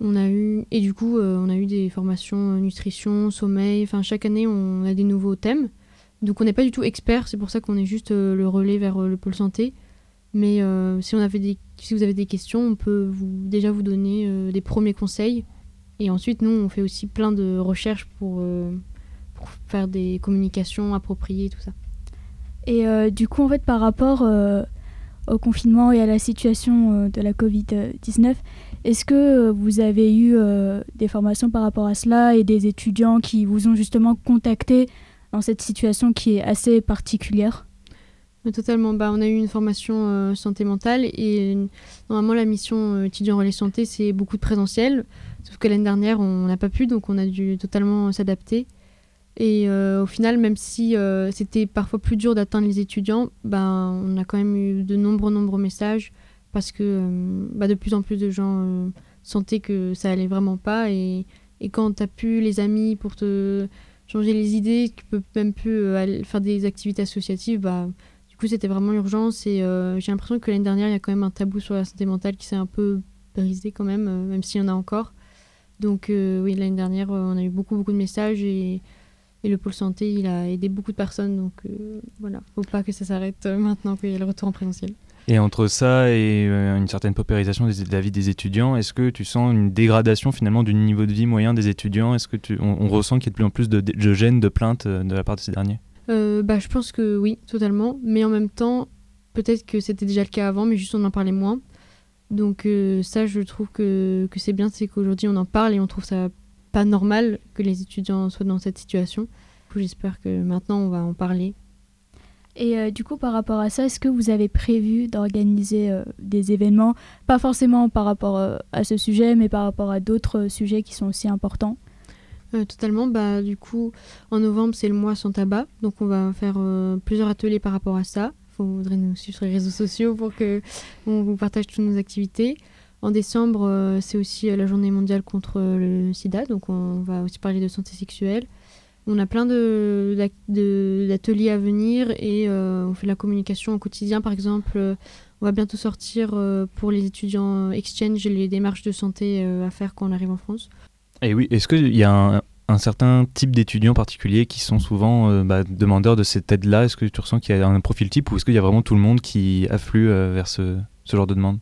On a eu, et du coup, euh, on a eu des formations euh, nutrition, sommeil. Enfin, chaque année, on a des nouveaux thèmes. Donc, on n'est pas du tout expert. C'est pour ça qu'on est juste euh, le relais vers le pôle santé. Mais des, si vous avez des questions, on peut déjà vous donner des premiers conseils. Et ensuite, nous, on fait aussi plein de recherches pour, faire des communications appropriées, tout ça. Et du coup, en fait, par rapport au confinement et à la situation de la Covid-19, est-ce que euh, vous avez eu euh, des formations par rapport à cela et des étudiants qui vous ont justement contacté dans cette situation qui est assez particulière Totalement. Bah, on a eu une formation euh, santé mentale et normalement la mission étudiant relais santé c'est beaucoup de présentiel. Sauf que l'année dernière on n'a pas pu donc on a dû totalement s'adapter. Et au final, même si c'était parfois plus dur d'atteindre les étudiants, bah, on a quand même eu de nombreux, nombreux messages parce que euh, bah, de plus en plus de gens euh, sentaient que ça allait vraiment pas et, et quand tu as pu les amis pour te changer les idées, tu peux même plus euh, faire des activités associatives, bah, du coup c'était vraiment urgence et j'ai l'impression que l'année dernière il y a quand même un tabou sur la santé mentale qui s'est un peu brisé quand même, même s'il y en a encore. Donc oui, l'année dernière on a eu beaucoup beaucoup de messages et, et le pôle santé il a aidé beaucoup de personnes donc voilà, faut pas que ça s'arrête maintenant qu'il y a le retour en présentiel. Et entre ça et euh, une certaine paupérisation de la vie des étudiants, est-ce que tu sens une dégradation finalement du niveau de vie moyen des étudiants? Est-ce que tu, on, ressent qu'il y a de plus en plus de, de gênes, de plaintes euh, de la part de ces derniers? Euh, bah, Je pense que oui, totalement. Mais en même temps, peut-être que c'était déjà le cas avant, mais juste on en parlait moins. Donc ça, je trouve que, que c'est bien, c'est qu'aujourd'hui on en parle et on trouve ça pas normal que les étudiants soient dans cette situation. J'espère que maintenant on va en parler et euh, du coup, par rapport à ça, est-ce que vous avez prévu d'organiser euh, des événements, pas forcément par rapport euh, à ce sujet, mais par rapport à d'autres sujets qui sont aussi importants Totalement. Bah, du coup, en novembre, c'est le mois sans tabac. Donc, on va faire plusieurs ateliers par rapport à ça. Il faudrait nous suivre sur les réseaux sociaux pour que on vous partage toutes nos activités. En décembre, c'est aussi la journée mondiale contre le sida. Donc, on va aussi parler de santé sexuelle. On a plein d'ateliers à venir et euh, on fait la communication au quotidien. Par exemple, euh, on va bientôt sortir euh, pour les étudiants exchange les démarches de santé à faire quand on arrive en France. Et oui, est-ce qu'il y a un, certain type d'étudiants particuliers qui sont souvent bah, demandeurs de cette aide-là? Est-ce que tu ressens qu'il y a un profil type ou est-ce qu'il y a vraiment tout le monde qui afflue vers ce, genre de demande?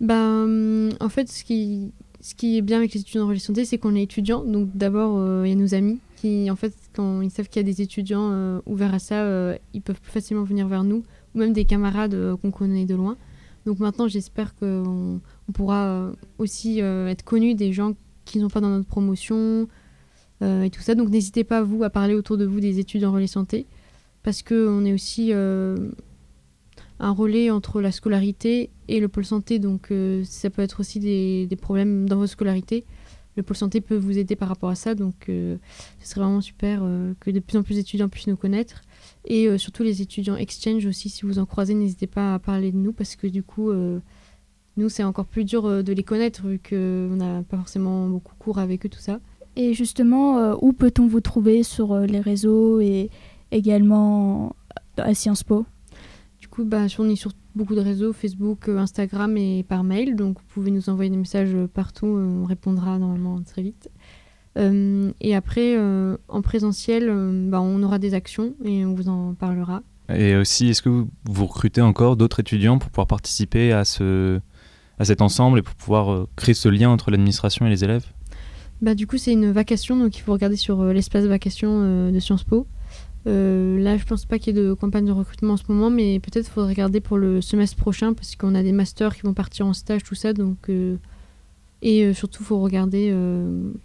Ben, En fait, ce qui ce qui est bien avec les étudiants en relais santé, c'est qu'on est étudiants. Donc d'abord, il y a nos amis qui, en fait, quand ils savent qu'il y a des étudiants ouverts à ça, ils peuvent plus facilement venir vers nous, ou même des camarades qu'on connaît de loin. Donc maintenant, j'espère qu'on on pourra aussi être connus des gens qui ne sont pas dans notre promotion et tout ça. Donc n'hésitez pas, vous, à parler autour de vous des étudiants en relais santé, parce qu'on est aussi un relais entre la scolarité et le pôle santé. Donc euh, ça peut être aussi des, problèmes dans vos scolarités. Le pôle santé peut vous aider par rapport à ça. Donc euh, ce serait vraiment super euh, que de plus en plus d'étudiants puissent nous connaître. Et surtout les étudiants exchange aussi, si vous en croisez, n'hésitez pas à parler de nous parce que du coup, nous, c'est encore plus dur de les connaître vu qu'on n'a pas forcément beaucoup cours avec eux, tout ça. Et justement, où peut-on vous trouver sur les réseaux et également à Sciences Po? Coup, bah, on est sur beaucoup de réseaux, Facebook, euh, Instagram et par mail. Donc, vous pouvez nous envoyer des messages partout. Euh, on répondra normalement très vite. Euh, et après, en présentiel, bah, on aura des actions et on vous en parlera. Et aussi, est-ce que vous, recrutez encore d'autres étudiants pour pouvoir participer à, ce, à cet ensemble et pour pouvoir créer ce lien entre l'administration et les élèves? Bah, Du coup, c'est une vacation, donc il faut regarder sur l'espace vacation de Sciences Po. Euh, là, je pense pas qu'il y ait de campagne de recrutement en ce moment, mais peut-être faudrait regarder pour le semestre prochain parce qu'on a des masters qui vont partir en stage, tout ça. Donc, euh, et euh, surtout, faut regarder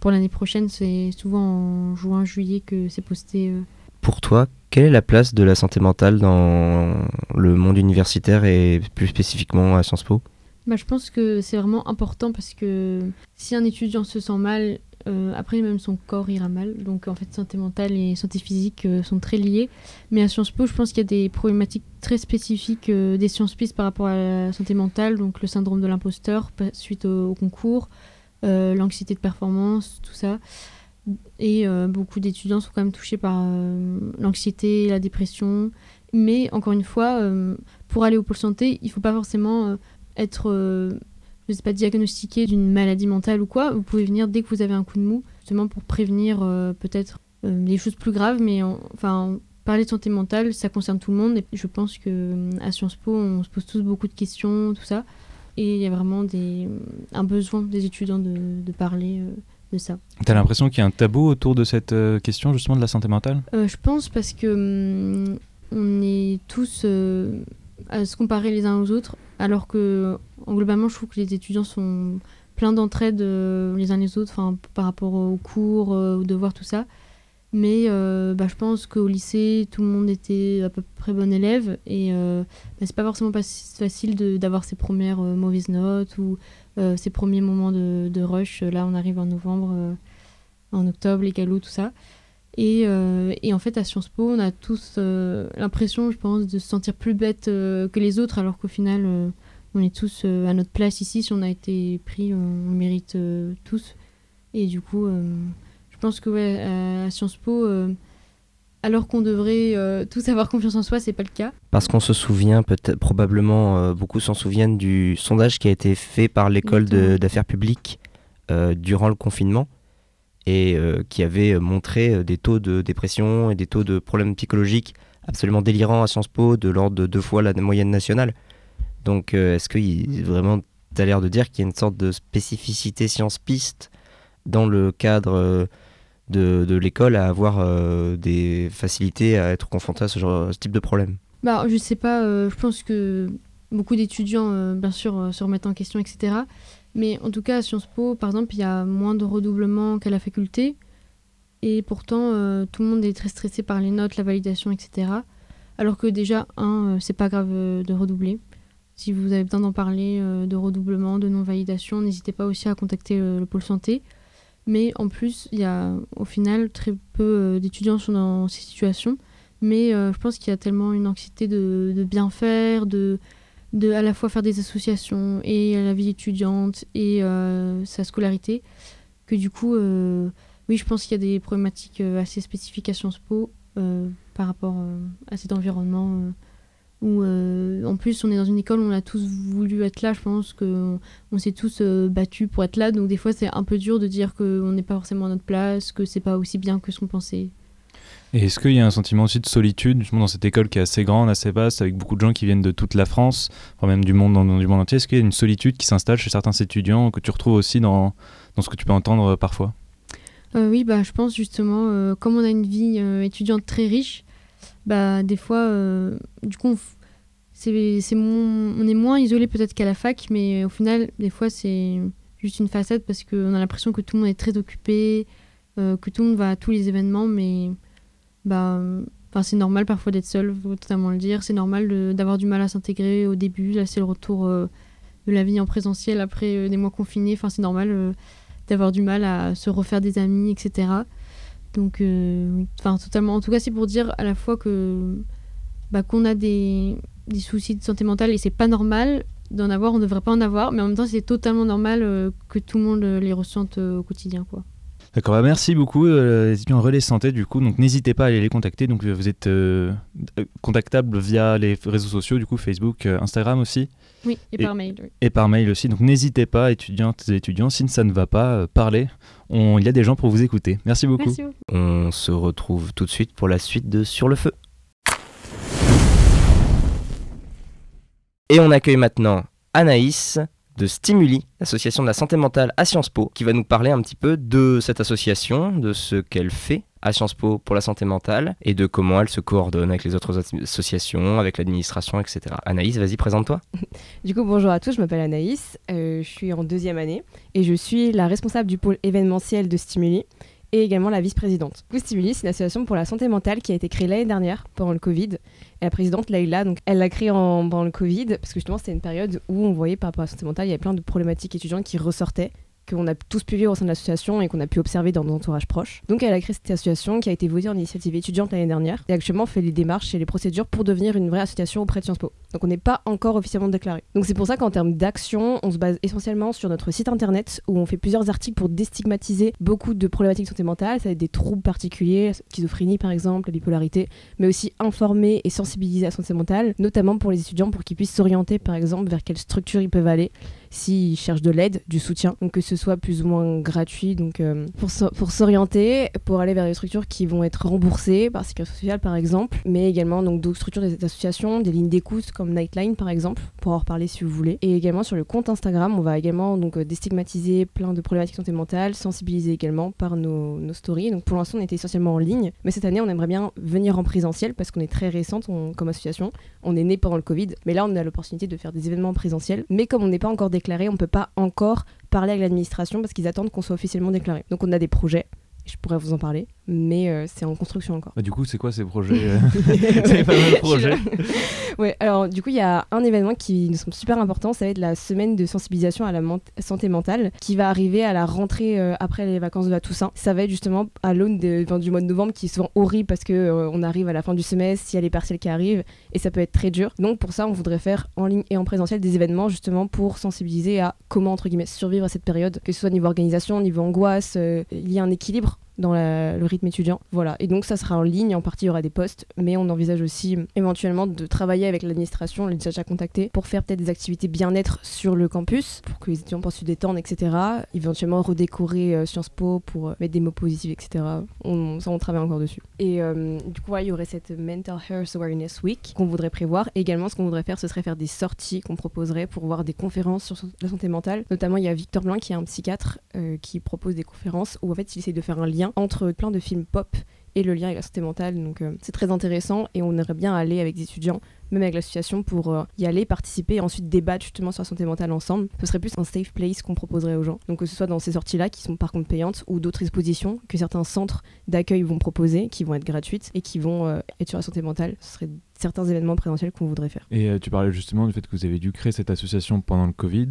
pour l'année prochaine. C'est souvent en juin, juillet que c'est posté. Pour toi, quelle est la place de la santé mentale dans le monde universitaire et plus spécifiquement à Sciences Po? Bah, je pense que c'est vraiment important parce que si un étudiant se sent mal, euh, après, même son corps ira mal. Donc, en fait, santé mentale et santé physique euh, sont très liés. Mais à Sciences Po, je pense qu'il y a des problématiques très spécifiques euh, des sciences PIS par rapport à la santé mentale. Donc, le syndrome de l'imposteur suite au, concours, l'anxiété de performance, tout ça. Et beaucoup d'étudiants sont quand même touchés par l'anxiété, la dépression. Mais encore une fois, pour aller au pôle santé, il ne faut pas forcément être je sais pas, diagnostiqué d'une maladie mentale ou quoi, vous pouvez venir dès que vous avez un coup de mou, justement pour prévenir euh, peut-être euh, des choses plus graves, mais enfin, parler de santé mentale, ça concerne tout le monde, et je pense que euh, à Sciences Po, on se pose tous beaucoup de questions, tout ça, et il y a vraiment des, un besoin des étudiants de, de parler de ça. T'as l'impression qu'il y a un tabou autour de cette question justement de la santé mentale? Je pense parce que hum, on est tous à se comparer les uns aux autres, alors que globalement, je trouve que les étudiants sont pleins d'entraide euh, les uns les autres, par rapport aux cours, euh, aux devoirs, tout ça. Mais euh, bah, je pense qu'au lycée, tout le monde était à peu près bon élève et bah, c'est pas forcément facile d'avoir ses premières mauvaises notes ou ses premiers moments de, rush. Là, on arrive en novembre, en octobre, les galops, tout ça. Et, et, en fait, à Sciences Po, on a tous l'impression, je pense, de se sentir plus bête que les autres, alors qu'au final, on est tous euh, à notre place ici. Si on a été pris, on, mérite euh, tous. Et du coup, euh, je pense que ouais, à Sciences Po, alors qu'on devrait tous avoir confiance en soi, c'est pas le cas. Parce qu'on se souvient, peut-être, probablement beaucoup s'en souviennent du sondage qui a été fait par l'école d'affaires publiques durant le confinement et qui avait montré des taux de dépression et des taux de problèmes psychologiques absolument délirants à Sciences Po, de l'ordre de deux fois la moyenne nationale. Donc, euh, est-ce que vraiment, tu l'air de dire qu'il y a une sorte de spécificité science-piste dans le cadre euh, de, l'école à avoir euh, des facilités à être confronté à ce, genre, ce type de problème? Bah, Je sais pas, je pense que beaucoup d'étudiants, bien sûr, se remettent en question, etc. Mais en tout cas, à Sciences Po, par exemple, il y a moins de redoublement qu'à la faculté. Et pourtant, tout le monde est très stressé par les notes, la validation, etc. Alors que déjà, un, c'est pas grave de redoubler. Si vous avez besoin d'en parler, euh, de redoublement, de non-validation, n'hésitez pas aussi à contacter le, pôle santé. Mais en plus, il y a au final très peu euh, d'étudiants sont dans ces situations. Mais euh, je pense qu'il y a tellement une anxiété de, bien faire, de, de à la fois faire des associations et la vie étudiante et sa scolarité, que du coup, oui, je pense qu'il y a des problématiques assez spécifiques à Sciences Po par rapport à cet environnement où euh, en plus on est dans une école où on a tous voulu être là, je pense qu'on on, s'est tous euh, battus pour être là, donc des fois c'est un peu dur de dire qu'on n'est pas forcément à notre place, que c'est pas aussi bien que ce qu'on pensait. Et est-ce qu'il y a un sentiment aussi de solitude justement dans cette école qui est assez grande, assez vaste, avec beaucoup de gens qui viennent de toute la France, enfin même du monde, du monde entier? Est-ce qu'il y a une solitude qui s'installe chez certains étudiants que tu retrouves aussi dans, dans ce que tu peux entendre euh, parfois? Euh, oui, bah, je pense justement, euh, comme on a une vie étudiante très riche, bah, des fois, du coup, on, on est moins isolé peut-être qu'à la fac, mais au final, des fois, c'est juste une façade parce qu'on a l'impression que tout le monde est très occupé, que tout le monde va à tous les événements, mais bah, c'est normal parfois d'être seul, faut totalement le dire. C'est normal d'avoir du mal à s'intégrer au début. Là, c'est le retour euh, de la vie en présentiel après euh, des mois confinés. Enfin, c'est normal. euh, d'avoir du mal à se refaire des amis, etc. Donc, enfin, totalement. En tout cas, c'est pour dire à la fois que bah, qu'on a des, des soucis de santé mentale et c'est pas normal d'en avoir, on ne devrait pas en avoir, mais en même temps, c'est totalement normal que tout le monde les ressente au quotidien, quoi. D'accord, bah merci beaucoup euh, les étudiants Relais Santé du coup, donc n'hésitez pas à aller les contacter, donc vous êtes euh, euh, contactable via les réseaux sociaux du coup, Facebook, euh, Instagram aussi, Oui, et, Et- par mail. oui. et par mail aussi, donc n'hésitez pas étudiantes et étudiants, si ça ne va pas, euh, parlez, On- il y a des gens pour vous écouter. Merci beaucoup. Merci beaucoup. On se retrouve tout de suite pour la suite de Sur le feu. Et on accueille maintenant Anaïs de Stimuli, l'association de la santé mentale à Sciences Po, qui va nous parler un petit peu de cette association, de ce qu'elle fait à Sciences Po pour la santé mentale et de comment elle se coordonne avec les autres as- associations, avec l'administration, etc. Anaïs, vas-y, présente-toi. Du coup, bonjour à tous, je m'appelle Anaïs, euh, je suis en deuxième année et je suis la responsable du pôle événementiel de Stimuli et également la vice-présidente. Stimuli, c'est une association pour la santé mentale qui a été créée l'année dernière pendant le Covid. Et la présidente, Laïla, donc, elle l'a créée en, pendant le Covid parce que justement, c'était une période où on voyait par rapport à la santé mentale, il y avait plein de problématiques étudiantes qui ressortaient qu'on a tous pu vivre au sein de l'association et qu'on a pu observer dans nos entourages proches. Donc elle a créé cette association qui a été votée en initiative étudiante l'année dernière et actuellement fait les démarches et les procédures pour devenir une vraie association auprès de Sciences Po. Donc on n'est pas encore officiellement déclaré. Donc c'est pour ça qu'en termes d'action, on se base essentiellement sur notre site internet où on fait plusieurs articles pour déstigmatiser beaucoup de problématiques de santé mentale, ça va être des troubles particuliers, la schizophrénie par exemple, la bipolarité, mais aussi informer et sensibiliser à la santé mentale, notamment pour les étudiants pour qu'ils puissent s'orienter par exemple vers quelle structure ils peuvent aller s'ils cherchent de l'aide, du soutien, que ce soit plus ou moins gratuit, donc euh, pour, pour s'orienter, pour aller vers des structures qui vont être remboursées par Sécurité sociale par exemple, mais également donc d'autres structures des associations, des lignes d'écoute comme Nightline par exemple, pour en reparler si vous voulez. Et également sur le compte Instagram, on va également donc euh, déstigmatiser plein de problématiques santé mentale, sensibiliser également par nos, nos stories. Donc pour l'instant on était essentiellement en ligne, mais cette année on aimerait bien venir en présentiel parce qu'on est très récente comme association. On est né pendant le Covid, mais là on a l'opportunité de faire des événements présentiels. Mais comme on n'est pas encore on ne peut pas encore parler avec l'administration parce qu'ils attendent qu'on soit officiellement déclaré. Donc on a des projets, je pourrais vous en parler, mais euh, c'est en construction encore. Bah, du coup, c'est quoi ces projets euh, Ces fameux projets Ouais, alors du coup, il y a un événement qui nous semble super important, ça va être la semaine de sensibilisation à la ment- santé mentale qui va arriver à la rentrée euh, après les vacances de la Toussaint. Ça va être justement à l'aune enfin, du mois de novembre qui est souvent horrible parce que on arrive à la fin du semestre, il y a les partiels qui arrivent et ça peut être très dur. Donc pour ça, on voudrait faire en ligne et en présentiel des événements justement pour sensibiliser à comment entre guillemets survivre à cette période, que ce soit niveau organisation, niveau angoisse, il y a un équilibre dans le rythme étudiant. Voilà. Et donc ça sera en ligne, en partie il y aura des postes, mais on envisage aussi euh, éventuellement de travailler avec l'administration, on l'a déjà contacté, pour faire peut-être des activités bien-être sur le campus, pour que les étudiants puissent se détendre, etc. Éventuellement redécorer euh, Sciences Po pour euh, mettre des mots positifs, etc. On, ça on travaille encore dessus. Et euh, du coup, il y aurait cette Mental Health Awareness Week qu'on voudrait prévoir. Et également, ce qu'on voudrait faire, ce serait faire des sorties qu'on proposerait pour voir des conférences sur la santé mentale. Notamment, il y a Victor Blanc qui est un psychiatre euh, qui propose des conférences où en fait il essaie de faire un lien entre plein de films pop et le lien avec la santé mentale. Donc euh, c'est très intéressant et on aimerait bien aller avec des étudiants, même avec l'association, pour euh, y aller, participer et ensuite débattre justement sur la santé mentale ensemble. Ce serait plus un safe place qu'on proposerait aux gens. Donc que ce soit dans ces sorties-là qui sont par contre payantes ou d'autres expositions que certains centres d'accueil vont proposer, qui vont être gratuites et qui vont euh, être sur la santé mentale. Ce serait certains événements présentiels qu'on voudrait faire. Et euh, tu parlais justement du fait que vous avez dû créer cette association pendant le Covid.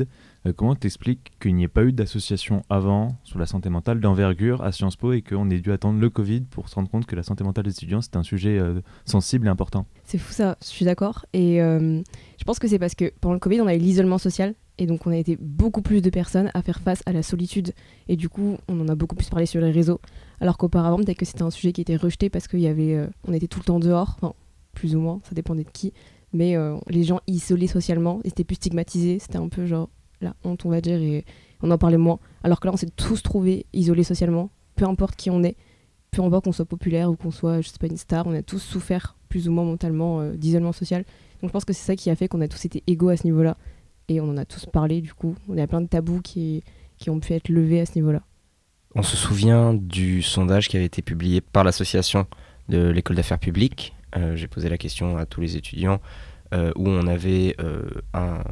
Euh, comment t'expliques qu'il n'y ait pas eu d'association avant sur la santé mentale d'envergure à Sciences Po et qu'on ait dû attendre le Covid pour se rendre compte que la santé mentale des étudiants c'était un sujet sensible et important? C'est fou ça, je suis d'accord. Et euh, je pense que c'est parce que pendant le Covid, on a eu l'isolement social. Et donc, on a été beaucoup plus de personnes à faire face à la solitude. Et du coup, on en a beaucoup plus parlé sur les réseaux. Alors qu'auparavant, peut-être que c'était un sujet qui était rejeté parce qu'il y avait, euh, on était tout le temps dehors. Enfin, plus ou moins, ça dépendait de qui. Mais euh, les gens isolés socialement, ils étaient plus stigmatisés. C'était un peu genre la honte, on va dire. Et on en parlait moins. Alors que là, on s'est tous trouvés isolés socialement, peu importe qui on est. peu importe qu'on soit populaire ou qu'on soit, je sais pas, une star, on a tous souffert plus ou moins mentalement euh, d'isolement social. Donc je pense que c'est ça qui a fait qu'on a tous été égaux à ce niveau-là. Et on en a tous parlé du coup. On a plein de tabous qui, qui ont pu être levés à ce niveau-là. On se souvient du sondage qui avait été publié par l'association de l'école d'affaires publiques. Euh, J'ai posé la question à tous les étudiants euh, où on avait un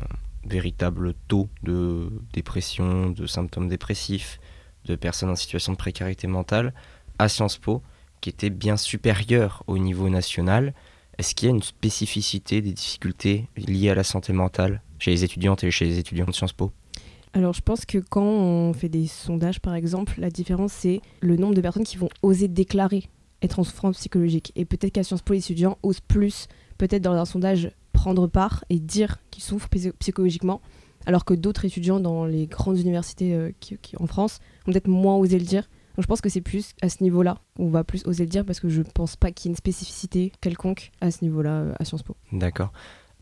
véritable taux de dépression, de symptômes dépressifs, de personnes en situation de précarité mentale à Sciences Po qui était bien supérieur au niveau national. Est-ce qu'il y a une spécificité des difficultés liées à la santé mentale chez les étudiantes et chez les étudiants de Sciences Po? Alors je pense que quand on fait des sondages par exemple, la différence c'est le nombre de personnes qui vont oser déclarer être en souffrance psychologique. Et peut-être qu'à Sciences Po, les étudiants osent plus, peut-être dans un sondage, prendre part et dire qu'ils souffrent psy- psychologiquement, alors que d'autres étudiants dans les grandes universités euh, qui- en France vont peut-être moins oser le dire. Donc je pense que c'est plus à ce niveau-là qu'on va plus oser le dire parce que je pense pas qu'il y ait une spécificité quelconque à ce niveau-là euh, à Sciences Po. D'accord.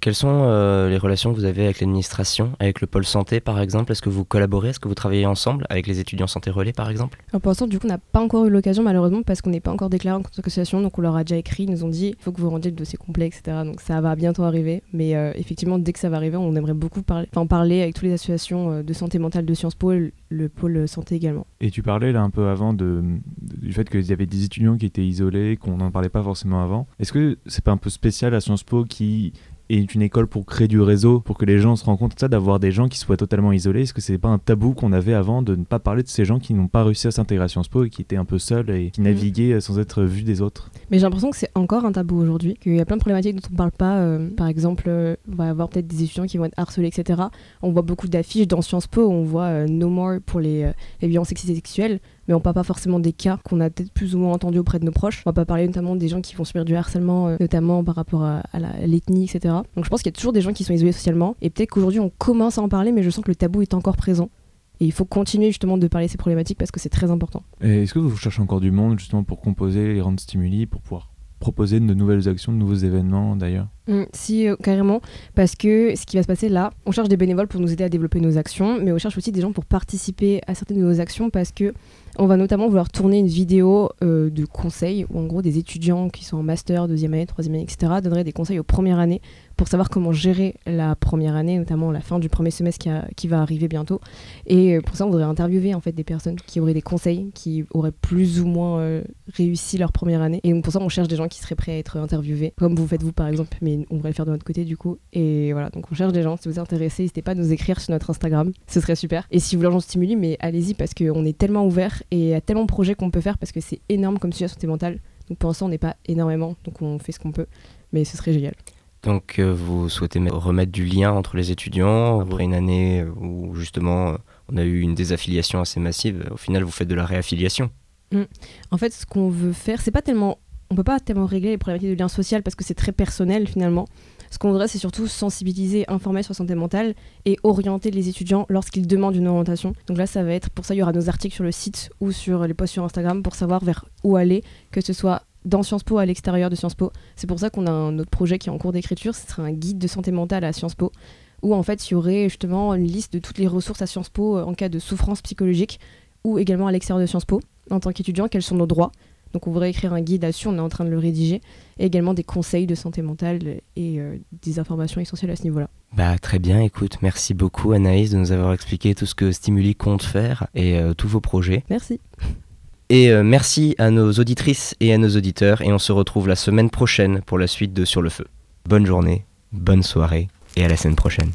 Quelles sont euh, les relations que vous avez avec l'administration, avec le pôle santé par exemple? Est-ce que vous collaborez? Est-ce que vous travaillez ensemble avec les étudiants santé relais par exemple? Alors pour l'instant, du coup, on n'a pas encore eu l'occasion, malheureusement, parce qu'on n'est pas encore déclaré en tant qu'association. Donc, on leur a déjà écrit, ils nous ont dit il faut que vous rendiez le dossier complet, etc. Donc, ça va bientôt arriver. Mais euh, effectivement, dès que ça va arriver, on aimerait beaucoup parler, enfin, parler avec toutes les associations euh, de santé mentale de Sciences Po, et le pôle santé également. Et tu parlais là un peu avant de, du fait qu'il y avait des étudiants qui étaient isolés, qu'on n'en parlait pas forcément avant. Est-ce que c'est pas un peu spécial à Sciences Po qui est une école pour créer du réseau, pour que les gens se de ça, d'avoir des gens qui soient totalement isolés Est-ce que c'est pas un tabou qu'on avait avant de ne pas parler de ces gens qui n'ont pas réussi à s'intégrer à Sciences Po et qui étaient un peu seuls et qui naviguaient sans être vus des autres? Mais j'ai l'impression que c'est encore un tabou aujourd'hui, qu'il y a plein de problématiques dont on ne parle pas. euh, par exemple, euh, on va avoir peut-être des étudiants qui vont être harcelés, etc. On voit beaucoup d'affiches dans Sciences Po où on voit euh, No More pour les, euh, les violences sexistes et sexuelles, mais on parle pas forcément des cas qu'on a peut-être plus ou moins entendus auprès de nos proches. On va pas parler notamment des gens qui vont subir du harcèlement, euh, notamment par rapport à, à l'ethnie, etc. Donc je pense qu'il y a toujours des gens qui sont isolés socialement, et peut-être qu'aujourd'hui on commence à en parler, mais je sens que le tabou est encore présent. Et il faut continuer justement de parler de ces problématiques parce que c'est très important. Et Est-ce que vous cherchez encore du monde justement pour composer les grandes stimuli, pour pouvoir proposer de nouvelles actions, de nouveaux événements d'ailleurs? Mm, si, euh, carrément. Parce que ce qui va se passer là, on cherche des bénévoles pour nous aider à développer nos actions, mais on cherche aussi des gens pour participer à certaines de nos actions parce que on va notamment vouloir tourner une vidéo euh, de conseils où en gros des étudiants qui sont en master, deuxième année, troisième année, etc. donneraient des conseils aux premières années pour savoir comment gérer la première année, notamment la fin du premier semestre qui, va arriver bientôt. Et euh, pour ça, on voudrait interviewer en fait des personnes qui auraient des conseils, qui auraient plus ou moins euh, réussi leur première année. Et donc pour ça, on cherche des gens qui seraient prêts à être interviewés, comme vous faites vous par exemple, mais on devrait le faire de notre côté du coup. Et voilà, donc on cherche des gens. Si vous êtes intéressés, n'hésitez pas à nous écrire sur notre Instagram, ce serait super. Et si vous voulez en stimuler, mais allez-y parce qu'on est tellement ouvert et il y a tellement de projets qu'on peut faire parce que c'est énorme comme sujet la santé mentale. Donc pour l'instant, on n'est pas énormément, donc on fait ce qu'on peut, mais ce serait génial. Donc euh, vous souhaitez mettre- remettre du lien entre les étudiants après une année euh, où justement euh, on a eu une désaffiliation assez massive. Au final, vous faites de la réaffiliation. En fait, ce qu'on veut faire, c'est pas tellement. On peut pas tellement régler les problématiques de lien social parce que c'est très personnel finalement. Ce qu'on voudrait, c'est surtout sensibiliser, informer sur la santé mentale et orienter les étudiants lorsqu'ils demandent une orientation. Donc là, ça va être pour ça, il y aura nos articles sur le site ou sur les posts sur Instagram pour savoir vers où aller, que ce soit dans Sciences Po à l'extérieur de Sciences Po. C'est pour ça qu'on a un autre projet qui est en cours d'écriture. Ce sera un guide de santé mentale à Sciences Po où en fait il y aurait justement une liste de toutes les ressources à Sciences Po euh, en cas de souffrance psychologique ou également à l'extérieur de Sciences Po en tant qu'étudiant, quels sont nos droits? Donc on voudrait écrire un guide là-dessus, on est en train de le rédiger, et également des conseils de santé mentale et euh, des informations essentielles à ce niveau-là. Bah très bien, écoute, merci beaucoup Anaïs de nous avoir expliqué tout ce que Stimuli compte faire et euh, tous vos projets. Merci. Et euh, merci à nos auditrices et à nos auditeurs et on se retrouve la semaine prochaine pour la suite de Sur le Feu. Bonne journée, bonne soirée et à la semaine prochaine.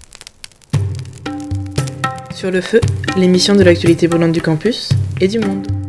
Sur le feu, l'émission de l'actualité brûlante du campus et du monde.